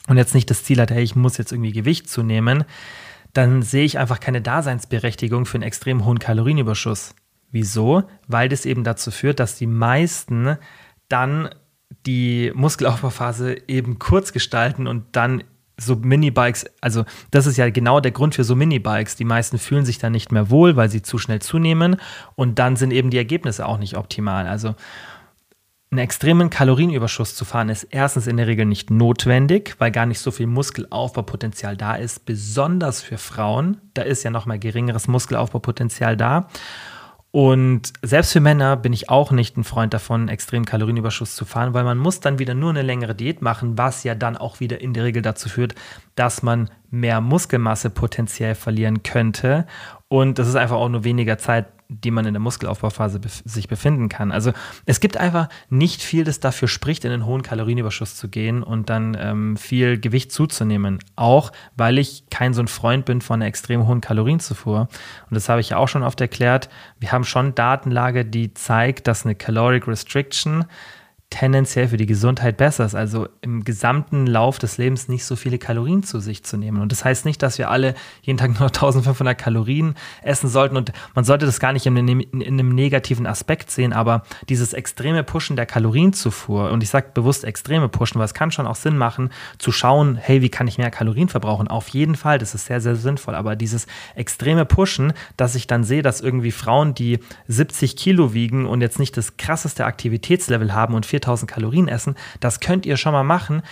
und jetzt nicht das Ziel hat, hey, ich muss jetzt irgendwie Gewicht zunehmen, dann sehe ich einfach keine Daseinsberechtigung für einen extrem hohen Kalorienüberschuss. Wieso? Weil das eben dazu führt, dass die meisten dann die Muskelaufbauphase eben kurz gestalten und dann so Minibikes, also das ist ja genau der Grund für so Minibikes. Die meisten fühlen sich dann nicht mehr wohl, weil sie zu schnell zunehmen und dann sind eben die Ergebnisse auch nicht optimal. Also einen extremen Kalorienüberschuss zu fahren ist erstens in der Regel nicht notwendig, weil gar nicht so viel Muskelaufbaupotenzial da ist, besonders für Frauen. Da ist ja noch mal geringeres Muskelaufbaupotenzial da. Und selbst für Männer bin ich auch nicht ein Freund davon, extrem Kalorienüberschuss zu fahren, weil man muss dann wieder nur eine längere Diät machen, was ja dann auch wieder in der Regel dazu führt, dass man mehr Muskelmasse potenziell verlieren könnte. Und das ist einfach auch nur weniger Zeit, die man in der Muskelaufbauphase bef sich befinden kann. Also es gibt einfach nicht viel, das dafür spricht, in einen hohen Kalorienüberschuss zu gehen und dann ähm, viel Gewicht zuzunehmen. Auch weil ich kein so ein Freund bin von einer extrem hohen Kalorienzufuhr. Und das habe ich ja auch schon oft erklärt. Wir haben schon Datenlage, die zeigt, dass eine Caloric Restriction tendenziell für die Gesundheit besser ist. Also im gesamten Lauf des Lebens nicht so viele Kalorien zu sich zu nehmen. Und das heißt nicht, dass wir alle jeden Tag nur 1500 Kalorien essen sollten. Und man sollte das gar nicht in, einem, in einem negativen Aspekt sehen, aber dieses extreme Pushen der Kalorienzufuhr, und ich sage bewusst extreme Pushen, weil es kann schon auch Sinn machen, zu schauen, hey, wie kann ich mehr Kalorien verbrauchen? Auf jeden Fall, das ist sehr, sehr sinnvoll. Aber dieses extreme Pushen, dass ich dann sehe, dass irgendwie Frauen, die 70 Kilo wiegen und jetzt nicht das krasseste Aktivitätslevel haben und 4000 Kalorien essen. Das könnt ihr schon mal machen.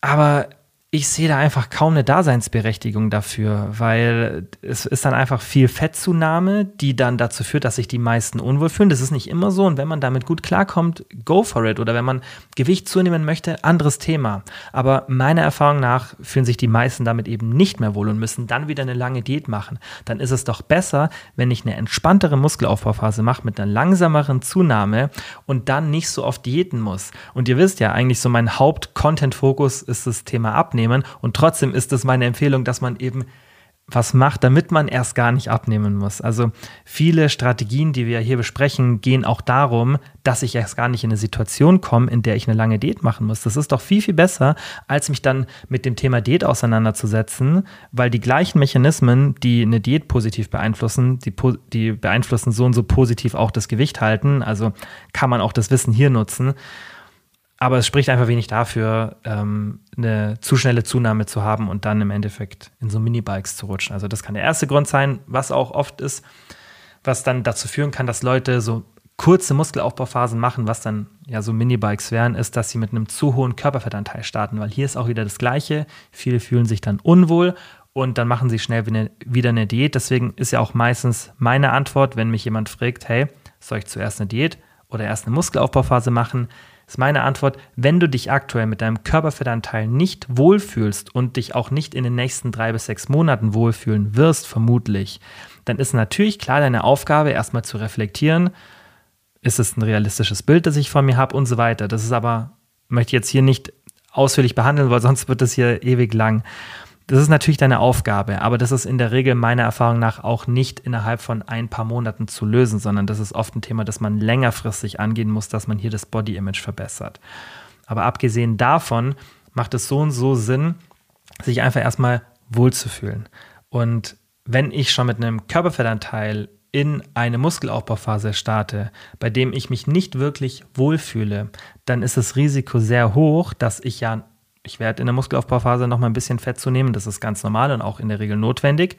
Aber ich sehe da einfach kaum eine Daseinsberechtigung dafür, weil es ist dann einfach viel Fettzunahme, die dann dazu führt, dass sich die meisten unwohl fühlen. Das ist nicht immer so und wenn man damit gut klarkommt, go for it. Oder wenn man Gewicht zunehmen möchte, anderes Thema. Aber meiner Erfahrung nach fühlen sich die meisten damit eben nicht mehr wohl und müssen dann wieder eine lange Diät machen. Dann ist es doch besser, wenn ich eine entspanntere Muskelaufbauphase mache mit einer langsameren Zunahme und dann nicht so oft diäten muss. Und ihr wisst ja, eigentlich so mein Haupt-Content-Fokus ist das Thema Abnehmen abnehmen. Und trotzdem ist es meine Empfehlung, dass man eben was macht, damit man erst gar nicht abnehmen muss. Also viele Strategien, die wir hier besprechen, gehen auch darum, dass ich erst gar nicht in eine Situation komme, in der ich eine lange Diät machen muss. Das ist doch viel, viel besser, als mich dann mit dem Thema Diät auseinanderzusetzen, weil die gleichen Mechanismen, die eine Diät positiv beeinflussen, die, die beeinflussen so und so positiv auch das Gewicht halten. Also kann man auch das Wissen hier nutzen. Aber es spricht einfach wenig dafür, ähm, eine zu schnelle Zunahme zu haben und dann im Endeffekt in so Minibikes zu rutschen. Also das kann der erste Grund sein, was auch oft ist, was dann dazu führen kann, dass Leute so kurze Muskelaufbauphasen machen, was dann ja so Minibikes wären, ist, dass sie mit einem zu hohen Körperfettanteil starten, weil hier ist auch wieder das Gleiche. Viele fühlen sich dann unwohl und dann machen sie schnell wieder eine Diät. Deswegen ist ja auch meistens meine Antwort, wenn mich jemand fragt, hey, soll ich zuerst eine Diät oder erst eine Muskelaufbauphase machen? Ist meine Antwort, wenn du dich aktuell mit deinem Körperfettanteil nicht wohlfühlst und dich auch nicht in den nächsten drei bis sechs Monaten wohlfühlen wirst, vermutlich, dann ist natürlich klar deine Aufgabe, erstmal zu reflektieren, ist es ein realistisches Bild, das ich von mir habe und so weiter. Das ist aber, möchte ich jetzt hier nicht ausführlich behandeln, weil sonst wird es hier ewig lang. Das ist natürlich deine Aufgabe, aber das ist in der Regel meiner Erfahrung nach auch nicht innerhalb von ein paar Monaten zu lösen, sondern das ist oft ein Thema, das man längerfristig angehen muss, dass man hier das Body Image verbessert. Aber abgesehen davon macht es so und so Sinn, sich einfach erstmal wohlzufühlen. Und wenn ich schon mit einem Körperfettanteil in eine Muskelaufbauphase starte, bei dem ich mich nicht wirklich wohlfühle, dann ist das Risiko sehr hoch, dass ich ja ich werde in der Muskelaufbauphase noch mal ein bisschen Fett zunehmen, das ist ganz normal und auch in der Regel notwendig,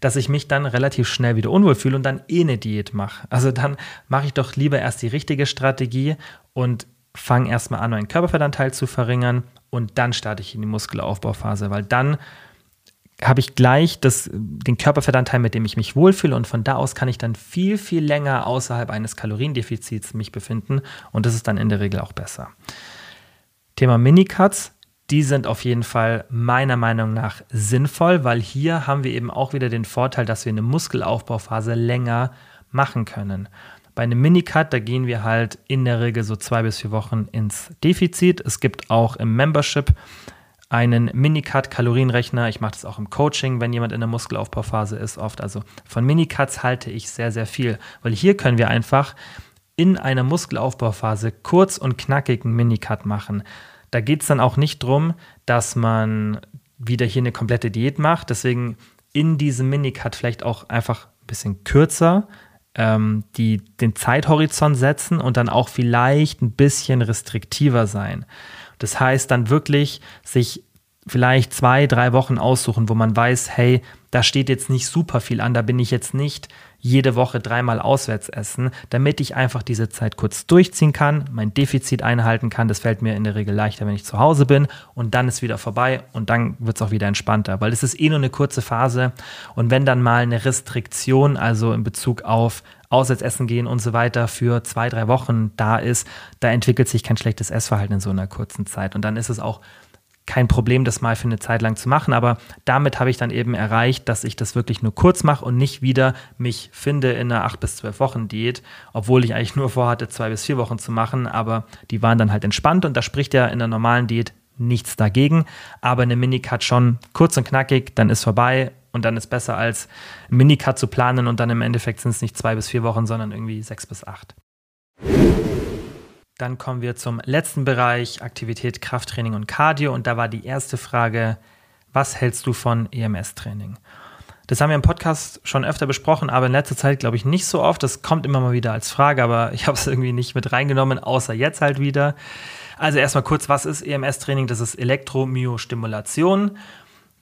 dass ich mich dann relativ schnell wieder unwohl fühle und dann eh eine Diät mache. Also dann mache ich doch lieber erst die richtige Strategie und fange erstmal an, meinen Körperfettanteil zu verringern und dann starte ich in die Muskelaufbauphase, weil dann habe ich gleich das, den Körperfettanteil, mit dem ich mich wohlfühle und von da aus kann ich dann viel, viel länger außerhalb eines Kaloriendefizits mich befinden und das ist dann in der Regel auch besser. Thema Minicuts die sind auf jeden Fall meiner Meinung nach sinnvoll, weil hier haben wir eben auch wieder den Vorteil, dass wir eine Muskelaufbauphase länger machen können. Bei einem Minicut, da gehen wir halt in der Regel so zwei bis vier Wochen ins Defizit. Es gibt auch im Membership einen Minicut-Kalorienrechner. Ich mache das auch im Coaching, wenn jemand in der Muskelaufbauphase ist, oft. Also von Minicuts halte ich sehr, sehr viel, weil hier können wir einfach in einer Muskelaufbauphase kurz und knackig einen Minicut machen Da geht es dann auch nicht darum, dass man wieder hier eine komplette Diät macht. Deswegen in diesem Minicut vielleicht auch einfach ein bisschen kürzer ähm, die, den Zeithorizont setzen und dann auch vielleicht ein bisschen restriktiver sein. Das heißt dann wirklich sich vielleicht zwei, drei Wochen aussuchen, wo man weiß, hey, da steht jetzt nicht super viel an, da bin ich jetzt nicht jede Woche dreimal auswärts essen, damit ich einfach diese Zeit kurz durchziehen kann, mein Defizit einhalten kann. Das fällt mir in der Regel leichter, wenn ich zu Hause bin. Und dann ist wieder vorbei und dann wird es auch wieder entspannter, weil es ist eh nur eine kurze Phase. Und wenn dann mal eine Restriktion, also in Bezug auf Auswärtsessen gehen und so weiter für zwei, drei Wochen da ist, da entwickelt sich kein schlechtes Essverhalten in so einer kurzen Zeit. Und dann ist es auch kein Problem, das mal für eine Zeit lang zu machen, aber damit habe ich dann eben erreicht, dass ich das wirklich nur kurz mache und nicht wieder mich finde in einer 8 bis 12 Wochen Diät, obwohl ich eigentlich nur vorhatte, zwei bis vier Wochen zu machen, aber die waren dann halt entspannt und da spricht ja in der normalen Diät nichts dagegen, aber eine Minicut schon kurz und knackig, dann ist vorbei und dann ist besser als Minicut zu planen und dann im Endeffekt sind es nicht zwei bis vier Wochen, sondern irgendwie sechs bis acht. Dann kommen wir zum letzten Bereich, Aktivität, Krafttraining und Cardio. Und da war die erste Frage, was hältst du von EMS-Training? Das haben wir im Podcast schon öfter besprochen, aber in letzter Zeit glaube ich nicht so oft. Das kommt immer mal wieder als Frage, aber ich habe es irgendwie nicht mit reingenommen, außer jetzt halt wieder. Also erstmal kurz, was ist EMS-Training? Das ist Elektromyostimulation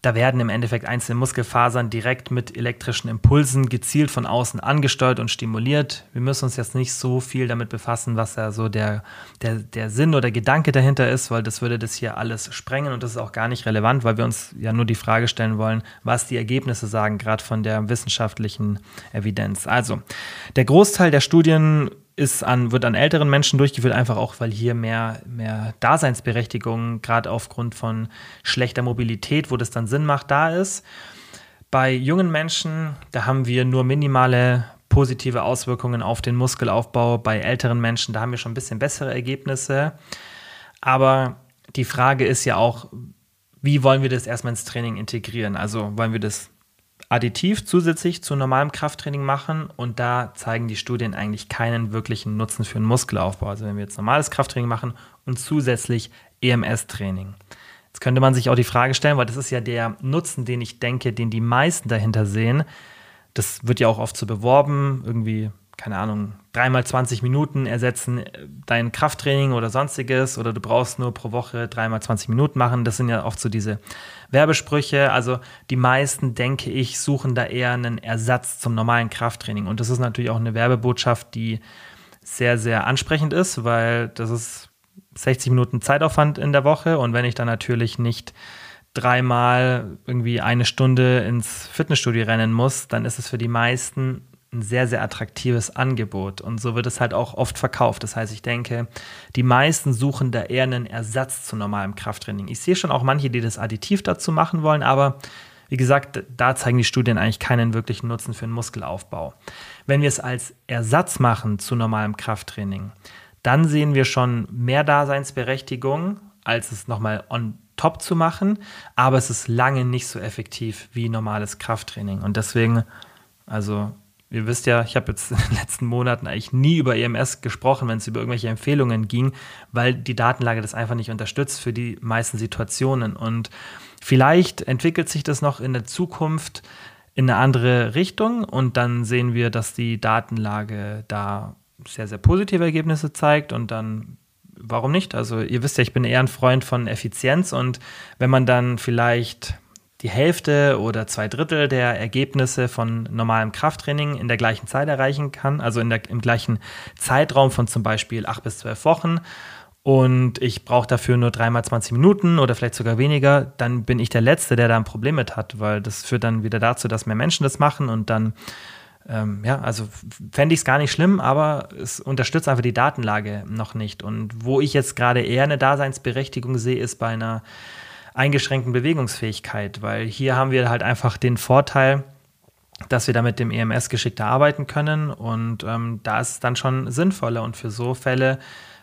da werden im Endeffekt einzelne Muskelfasern direkt mit elektrischen Impulsen gezielt von außen angesteuert und stimuliert. Wir müssen uns jetzt nicht so viel damit befassen, was da so der, der, der Sinn oder Gedanke dahinter ist, weil das würde das hier alles sprengen und das ist auch gar nicht relevant, weil wir uns ja nur die Frage stellen wollen, was die Ergebnisse sagen, gerade von der wissenschaftlichen Evidenz. Also, der Großteil der Studien ist an, wird an älteren Menschen durchgeführt, einfach auch, weil hier mehr, mehr Daseinsberechtigung, gerade aufgrund von schlechter Mobilität, wo das dann Sinn macht, da ist. Bei jungen Menschen, da haben wir nur minimale positive Auswirkungen auf den Muskelaufbau. Bei älteren Menschen, da haben wir schon ein bisschen bessere Ergebnisse. Aber die Frage ist ja auch, wie wollen wir das erstmal ins Training integrieren? Also wollen wir das additiv zusätzlich zu normalem Krafttraining machen und da zeigen die Studien eigentlich keinen wirklichen Nutzen für den Muskelaufbau. Also wenn wir jetzt normales Krafttraining machen und zusätzlich EMS-Training. Jetzt könnte man sich auch die Frage stellen, weil das ist ja der Nutzen, den ich denke, den die meisten dahinter sehen. Das wird ja auch oft so beworben, irgendwie keine Ahnung, dreimal 20 Minuten ersetzen äh, dein Krafttraining oder sonstiges oder du brauchst nur pro Woche dreimal 20 Minuten machen. Das sind ja oft so diese Werbesprüche. Also die meisten, denke ich, suchen da eher einen Ersatz zum normalen Krafttraining. Und das ist natürlich auch eine Werbebotschaft, die sehr, sehr ansprechend ist, weil das ist 60 Minuten Zeitaufwand in der Woche. Und wenn ich dann natürlich nicht dreimal irgendwie eine Stunde ins Fitnessstudio rennen muss, dann ist es für die meisten ein sehr, sehr attraktives Angebot. Und so wird es halt auch oft verkauft. Das heißt, ich denke, die meisten suchen da eher einen Ersatz zu normalem Krafttraining. Ich sehe schon auch manche, die das additiv dazu machen wollen, aber wie gesagt, da zeigen die Studien eigentlich keinen wirklichen Nutzen für den Muskelaufbau. Wenn wir es als Ersatz machen zu normalem Krafttraining, dann sehen wir schon mehr Daseinsberechtigung, als es nochmal on top zu machen, aber es ist lange nicht so effektiv wie normales Krafttraining. Und deswegen, also Ihr wisst ja, ich habe jetzt in den letzten Monaten eigentlich nie über EMS gesprochen, wenn es über irgendwelche Empfehlungen ging, weil die Datenlage das einfach nicht unterstützt für die meisten Situationen. Und vielleicht entwickelt sich das noch in der Zukunft in eine andere Richtung und dann sehen wir, dass die Datenlage da sehr, sehr positive Ergebnisse zeigt und dann warum nicht? Also ihr wisst ja, ich bin eher ein Freund von Effizienz und wenn man dann vielleicht die Hälfte oder zwei Drittel der Ergebnisse von normalem Krafttraining in der gleichen Zeit erreichen kann, also in der, im gleichen Zeitraum von zum Beispiel acht bis zwölf Wochen und ich brauche dafür nur dreimal 20 Minuten oder vielleicht sogar weniger, dann bin ich der Letzte, der da ein Problem mit hat, weil das führt dann wieder dazu, dass mehr Menschen das machen und dann, ähm, ja, also fände ich es gar nicht schlimm, aber es unterstützt einfach die Datenlage noch nicht. Und wo ich jetzt gerade eher eine Daseinsberechtigung sehe, ist bei einer eingeschränkten Bewegungsfähigkeit, weil hier haben wir halt einfach den Vorteil, dass wir da mit dem EMS geschickter arbeiten können und ähm, da ist es dann schon sinnvoller und für so Fälle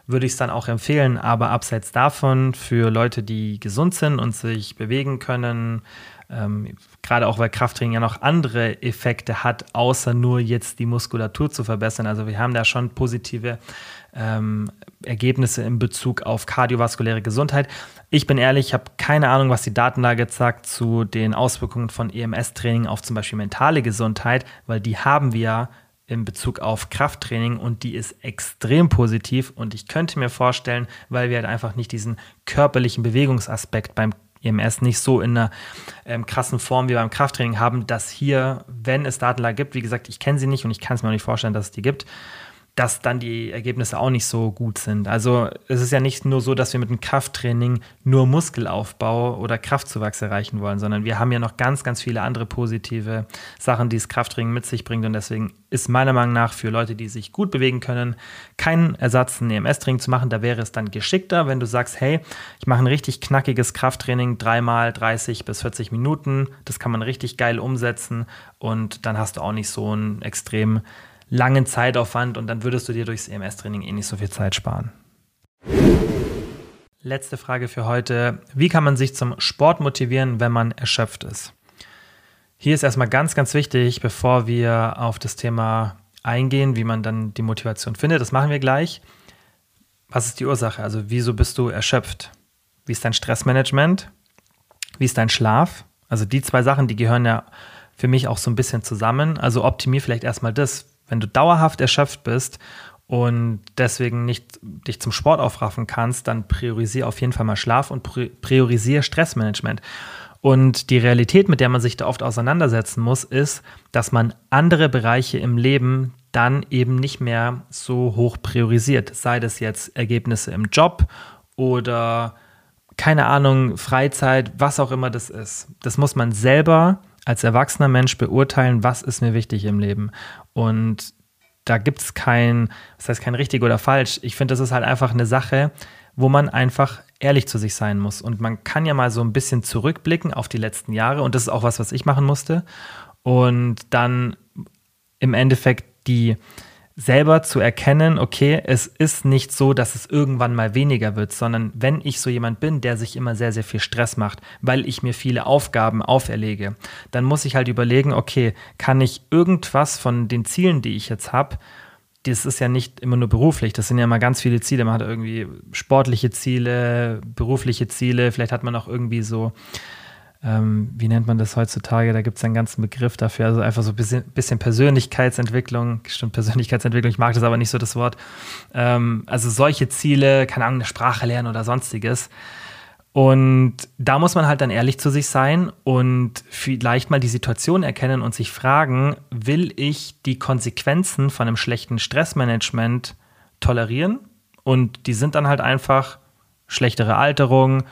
würde ich es dann auch empfehlen, aber abseits davon für Leute, die gesund sind und sich bewegen können, Ähm, gerade auch, weil Krafttraining ja noch andere Effekte hat, außer nur jetzt die Muskulatur zu verbessern. Also wir haben da schon positive ähm, Ergebnisse in Bezug auf kardiovaskuläre Gesundheit. Ich bin ehrlich, ich habe keine Ahnung, was die Datenlage sagt zu den Auswirkungen von EMS-Training auf zum Beispiel mentale Gesundheit, weil die haben wir ja in Bezug auf Krafttraining und die ist extrem positiv. Und ich könnte mir vorstellen, weil wir halt einfach nicht diesen körperlichen Bewegungsaspekt beim EMS nicht so in einer ähm, krassen Form wie beim Krafttraining haben, dass hier, wenn es Datenlage gibt, wie gesagt, ich kenne sie nicht und ich kann es mir auch nicht vorstellen, dass es die gibt, dass dann die Ergebnisse auch nicht so gut sind. Also es ist ja nicht nur so, dass wir mit dem Krafttraining nur Muskelaufbau oder Kraftzuwachs erreichen wollen, sondern wir haben ja noch ganz, ganz viele andere positive Sachen, die das Krafttraining mit sich bringt. Und deswegen ist meiner Meinung nach für Leute, die sich gut bewegen können, kein Ersatz, ein EMS-Training zu machen. Da wäre es dann geschickter, wenn du sagst, hey, ich mache ein richtig knackiges Krafttraining, dreimal 30 bis 40 Minuten. Das kann man richtig geil umsetzen und dann hast du auch nicht so einen extrem langen Zeitaufwand und dann würdest du dir durchs EMS-Training eh nicht so viel Zeit sparen. Letzte Frage für heute. Wie kann man sich zum Sport motivieren, wenn man erschöpft ist? Hier ist erstmal ganz, ganz wichtig, bevor wir auf das Thema eingehen, wie man dann die Motivation findet. Das machen wir gleich. Was ist die Ursache? Also, wieso bist du erschöpft? Wie ist dein Stressmanagement? Wie ist dein Schlaf? Also, die zwei Sachen, die gehören ja für mich auch so ein bisschen zusammen. Also, optimier vielleicht erstmal das. Wenn du dauerhaft erschöpft bist und deswegen nicht dich zum Sport aufraffen kannst, dann priorisiere auf jeden Fall mal Schlaf und priorisiere Stressmanagement. Und die Realität, mit der man sich da oft auseinandersetzen muss, ist, dass man andere Bereiche im Leben dann eben nicht mehr so hoch priorisiert. Sei das jetzt Ergebnisse im Job oder keine Ahnung, Freizeit, was auch immer das ist. Das muss man selber als erwachsener Mensch beurteilen, was ist mir wichtig im Leben. Und da gibt es kein, das heißt kein richtig oder falsch. Ich finde, das ist halt einfach eine Sache, wo man einfach ehrlich zu sich sein muss. Und man kann ja mal so ein bisschen zurückblicken auf die letzten Jahre. Und das ist auch was, was ich machen musste. Und dann im Endeffekt die, selber zu erkennen, okay, es ist nicht so, dass es irgendwann mal weniger wird, sondern wenn ich so jemand bin, der sich immer sehr, sehr viel Stress macht, weil ich mir viele Aufgaben auferlege, dann muss ich halt überlegen, okay, kann ich irgendwas von den Zielen, die ich jetzt habe, das ist ja nicht immer nur beruflich, das sind ja immer ganz viele Ziele. Man hat irgendwie sportliche Ziele, berufliche Ziele, vielleicht hat man auch irgendwie so ähm, wie nennt man das heutzutage? Da gibt es einen ganzen Begriff dafür. Also einfach so ein bisschen, bisschen, Persönlichkeitsentwicklung. Stimmt, Persönlichkeitsentwicklung, ich mag das aber nicht so das Wort. Ähm, also solche Ziele, keine Ahnung, eine Sprache lernen oder sonstiges. Und da muss man halt dann ehrlich zu sich sein und vielleicht mal die Situation erkennen und sich fragen, will ich die Konsequenzen von einem schlechten Stressmanagement tolerieren? Und die sind dann halt einfach schlechtere Alterung,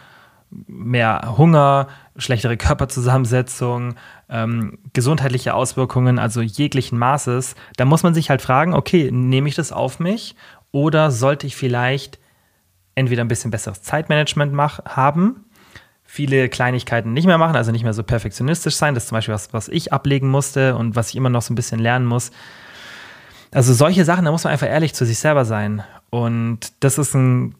mehr Hunger, schlechtere Körperzusammensetzung, ähm, gesundheitliche Auswirkungen, also jeglichen Maßes, da muss man sich halt fragen, okay, nehme ich das auf mich oder sollte ich vielleicht entweder ein bisschen besseres Zeitmanagement mach, haben, viele Kleinigkeiten nicht mehr machen, also nicht mehr so perfektionistisch sein, das ist zum Beispiel was, was ich ablegen musste und was ich immer noch so ein bisschen lernen muss. Also solche Sachen, da muss man einfach ehrlich zu sich selber sein. Und das ist ein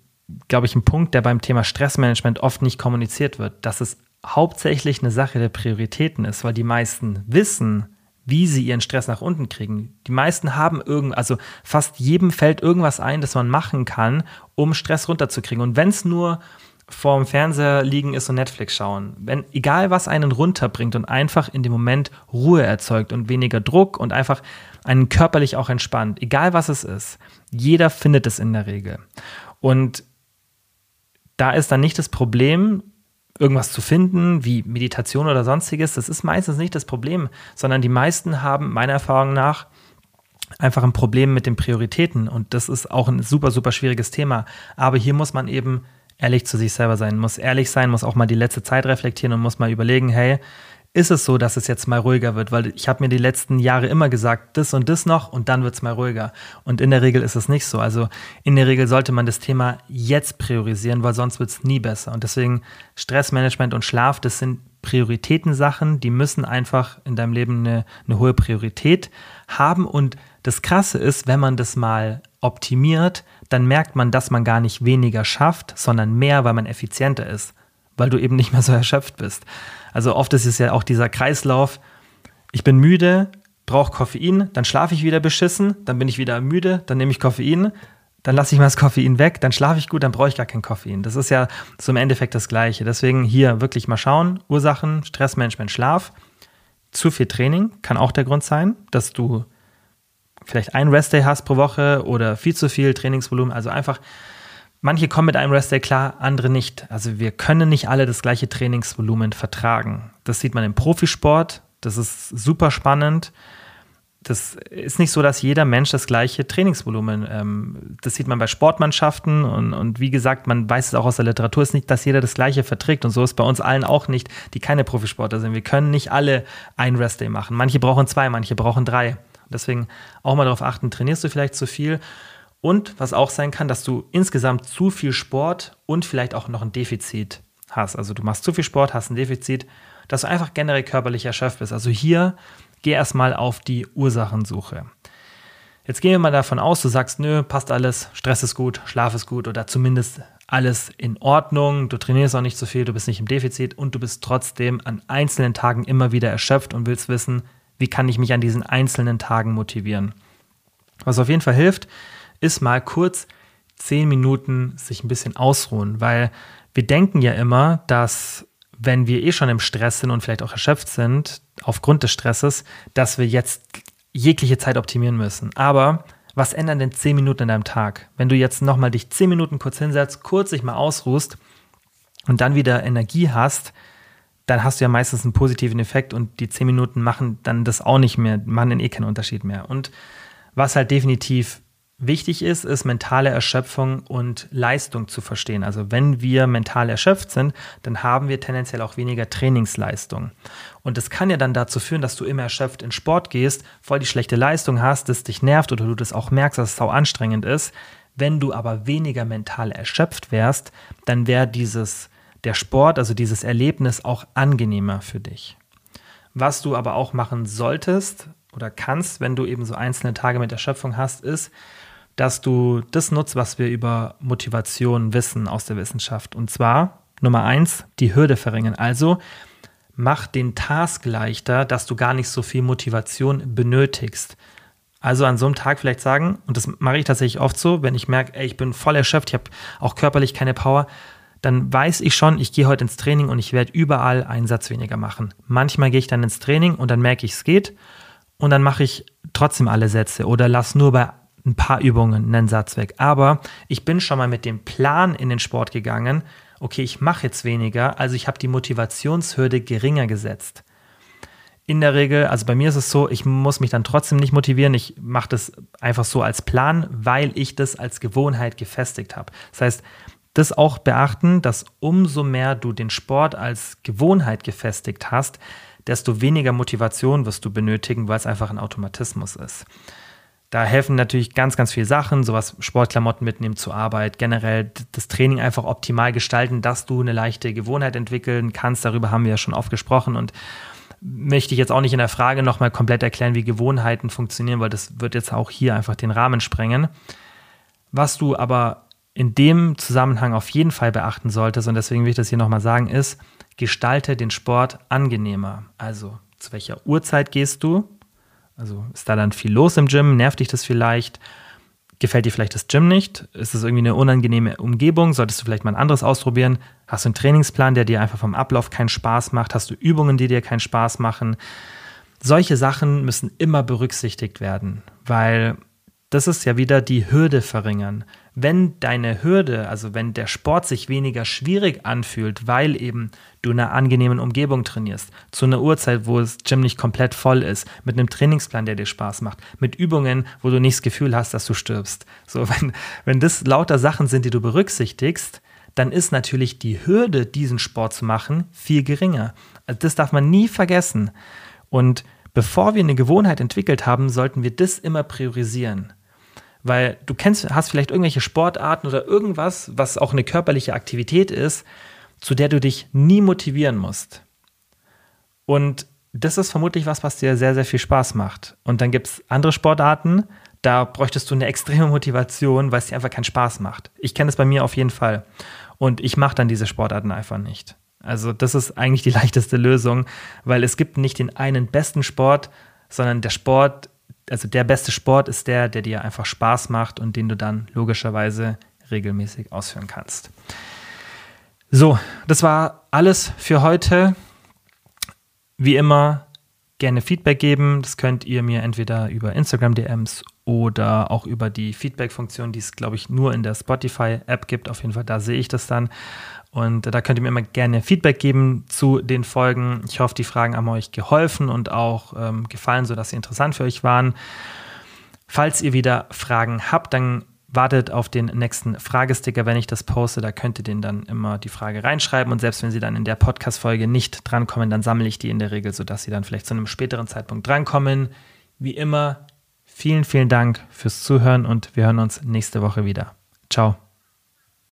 glaube ich, ein Punkt, der beim Thema Stressmanagement oft nicht kommuniziert wird, dass es hauptsächlich eine Sache der Prioritäten ist, weil die meisten wissen, wie sie ihren Stress nach unten kriegen. Die meisten haben irgend, also fast jedem fällt irgendwas ein, das man machen kann, um Stress runterzukriegen. Und wenn es nur vorm Fernseher liegen ist und Netflix schauen, wenn egal was einen runterbringt und einfach in dem Moment Ruhe erzeugt und weniger Druck und einfach einen körperlich auch entspannt, egal was es ist, jeder findet es in der Regel. Und da ist dann nicht das Problem, irgendwas zu finden, wie Meditation oder sonstiges. Das ist meistens nicht das Problem, sondern die meisten haben meiner Erfahrung nach einfach ein Problem mit den Prioritäten. Und das ist auch ein super, super schwieriges Thema. Aber hier muss man eben ehrlich zu sich selber sein, muss ehrlich sein, muss auch mal die letzte Zeit reflektieren und muss mal überlegen, hey, ist es so, dass es jetzt mal ruhiger wird, weil ich habe mir die letzten Jahre immer gesagt, das und das noch und dann wird es mal ruhiger. Und in der Regel ist es nicht so. Also in der Regel sollte man das Thema jetzt priorisieren, weil sonst wird es nie besser. Und deswegen Stressmanagement und Schlaf, das sind Prioritätensachen, die müssen einfach in deinem Leben eine, eine hohe Priorität haben. Und das Krasse ist, wenn man das mal optimiert, dann merkt man, dass man gar nicht weniger schafft, sondern mehr, weil man effizienter ist, weil du eben nicht mehr so erschöpft bist. Also oft ist es ja auch dieser Kreislauf, ich bin müde, brauche Koffein, dann schlafe ich wieder beschissen, dann bin ich wieder müde, dann nehme ich Koffein, dann lasse ich mal das Koffein weg, dann schlafe ich gut, dann brauche ich gar kein Koffein. Das ist ja so im Endeffekt das Gleiche. Deswegen hier wirklich mal schauen, Ursachen, Stressmanagement, Schlaf. Zu viel Training kann auch der Grund sein, dass du vielleicht einen Restday hast pro Woche oder viel zu viel Trainingsvolumen. Also einfach, manche kommen mit einem Restday klar, andere nicht. Also wir können nicht alle das gleiche Trainingsvolumen vertragen. Das sieht man im Profisport. Das ist super spannend das ist nicht so, dass jeder Mensch das gleiche Trainingsvolumen, ähm, das sieht man bei Sportmannschaften und, und wie gesagt, man weiß es auch aus der Literatur, ist nicht, dass jeder das gleiche verträgt und so ist bei uns allen auch nicht, die keine Profisportler sind. Wir können nicht alle ein Restday machen. Manche brauchen zwei, manche brauchen drei. Deswegen auch mal darauf achten, trainierst du vielleicht zu viel und was auch sein kann, dass du insgesamt zu viel Sport und vielleicht auch noch ein Defizit hast. Also du machst zu viel Sport, hast ein Defizit, dass du einfach generell körperlich erschöpft bist. Also hier geh erstmal auf die Ursachensuche. Jetzt gehen wir mal davon aus, du sagst, nö, passt alles, Stress ist gut, Schlaf ist gut oder zumindest alles in Ordnung, du trainierst auch nicht so viel, du bist nicht im Defizit und du bist trotzdem an einzelnen Tagen immer wieder erschöpft und willst wissen, wie kann ich mich an diesen einzelnen Tagen motivieren. Was auf jeden Fall hilft, ist mal kurz zehn Minuten sich ein bisschen ausruhen, weil wir denken ja immer, dass wenn wir eh schon im Stress sind und vielleicht auch erschöpft sind, aufgrund des Stresses, dass wir jetzt jegliche Zeit optimieren müssen. Aber was ändern denn 10 Minuten in deinem Tag? Wenn du jetzt nochmal dich 10 Minuten kurz hinsetzt, kurz dich mal ausruhst und dann wieder Energie hast, dann hast du ja meistens einen positiven Effekt und die 10 Minuten machen dann das auch nicht mehr, machen dann eh keinen Unterschied mehr. Und was halt definitiv Wichtig ist, ist mentale Erschöpfung und Leistung zu verstehen. Also wenn wir mental erschöpft sind, dann haben wir tendenziell auch weniger Trainingsleistung. Und das kann ja dann dazu führen, dass du immer erschöpft in Sport gehst, voll die schlechte Leistung hast, das dich nervt oder du das auch merkst, dass es sau anstrengend ist. Wenn du aber weniger mental erschöpft wärst, dann wäre dieses der Sport, also dieses Erlebnis auch angenehmer für dich. Was du aber auch machen solltest oder kannst, wenn du eben so einzelne Tage mit Erschöpfung hast, ist, dass du das nutzt, was wir über Motivation wissen aus der Wissenschaft. Und zwar Nummer eins, die Hürde verringern. Also mach den Task leichter, dass du gar nicht so viel Motivation benötigst. Also an so einem Tag vielleicht sagen, und das mache ich tatsächlich oft so, wenn ich merke, ey, ich bin voll erschöpft, ich habe auch körperlich keine Power, dann weiß ich schon, ich gehe heute ins Training und ich werde überall einen Satz weniger machen. Manchmal gehe ich dann ins Training und dann merke ich, es geht und dann mache ich trotzdem alle Sätze oder lass nur bei ein paar Übungen einen Satz weg. Aber ich bin schon mal mit dem Plan in den Sport gegangen, okay, ich mache jetzt weniger, also ich habe die Motivationshürde geringer gesetzt. In der Regel, also bei mir ist es so, ich muss mich dann trotzdem nicht motivieren, ich mache das einfach so als Plan, weil ich das als Gewohnheit gefestigt habe. Das heißt, das auch beachten, dass umso mehr du den Sport als Gewohnheit gefestigt hast, desto weniger Motivation wirst du benötigen, weil es einfach ein Automatismus ist. Da helfen natürlich ganz, ganz viele Sachen, sowas Sportklamotten mitnehmen zur Arbeit, generell das Training einfach optimal gestalten, dass du eine leichte Gewohnheit entwickeln kannst. Darüber haben wir ja schon oft gesprochen und möchte ich jetzt auch nicht in der Frage nochmal komplett erklären, wie Gewohnheiten funktionieren, weil das wird jetzt auch hier einfach den Rahmen sprengen. Was du aber in dem Zusammenhang auf jeden Fall beachten solltest, und deswegen will ich das hier nochmal sagen, ist, gestalte den Sport angenehmer. Also, zu welcher Uhrzeit gehst du? Also ist da dann viel los im Gym? Nervt dich das vielleicht? Gefällt dir vielleicht das Gym nicht? Ist es irgendwie eine unangenehme Umgebung? Solltest du vielleicht mal ein anderes ausprobieren? Hast du einen Trainingsplan, der dir einfach vom Ablauf keinen Spaß macht? Hast du Übungen, die dir keinen Spaß machen? Solche Sachen müssen immer berücksichtigt werden, weil das ist ja wieder die Hürde verringern wenn deine Hürde, also wenn der Sport sich weniger schwierig anfühlt, weil eben du in einer angenehmen Umgebung trainierst, zu einer Uhrzeit, wo das Gym nicht komplett voll ist, mit einem Trainingsplan, der dir Spaß macht, mit Übungen, wo du nicht das Gefühl hast, dass du stirbst. So, wenn, wenn das lauter Sachen sind, die du berücksichtigst, dann ist natürlich die Hürde, diesen Sport zu machen, viel geringer. Also das darf man nie vergessen. Und bevor wir eine Gewohnheit entwickelt haben, sollten wir das immer priorisieren. Weil du kennst, hast vielleicht irgendwelche Sportarten oder irgendwas, was auch eine körperliche Aktivität ist, zu der du dich nie motivieren musst. Und das ist vermutlich was, was dir sehr, sehr viel Spaß macht. Und dann gibt es andere Sportarten, da bräuchtest du eine extreme Motivation, weil es dir einfach keinen Spaß macht. Ich kenne es bei mir auf jeden Fall. Und ich mache dann diese Sportarten einfach nicht. Also das ist eigentlich die leichteste Lösung, weil es gibt nicht den einen besten Sport, sondern der Sport, also der beste Sport ist der, der dir einfach Spaß macht und den du dann logischerweise regelmäßig ausführen kannst. So, das war alles für heute. Wie immer, gerne Feedback geben. Das könnt ihr mir entweder über Instagram DMs oder auch über die Feedback-Funktion, die es, glaube ich, nur in der Spotify-App gibt. Auf jeden Fall, da sehe ich das dann. Und da könnt ihr mir immer gerne Feedback geben zu den Folgen. Ich hoffe, die Fragen haben euch geholfen und auch ähm, gefallen, sodass sie interessant für euch waren. Falls ihr wieder Fragen habt, dann wartet auf den nächsten Fragesticker, wenn ich das poste. Da könnt ihr den dann immer die Frage reinschreiben. Und selbst wenn sie dann in der Podcast-Folge nicht drankommen, dann sammle ich die in der Regel, sodass sie dann vielleicht zu einem späteren Zeitpunkt drankommen. Wie immer, vielen, vielen Dank fürs Zuhören und wir hören uns nächste Woche wieder. Ciao.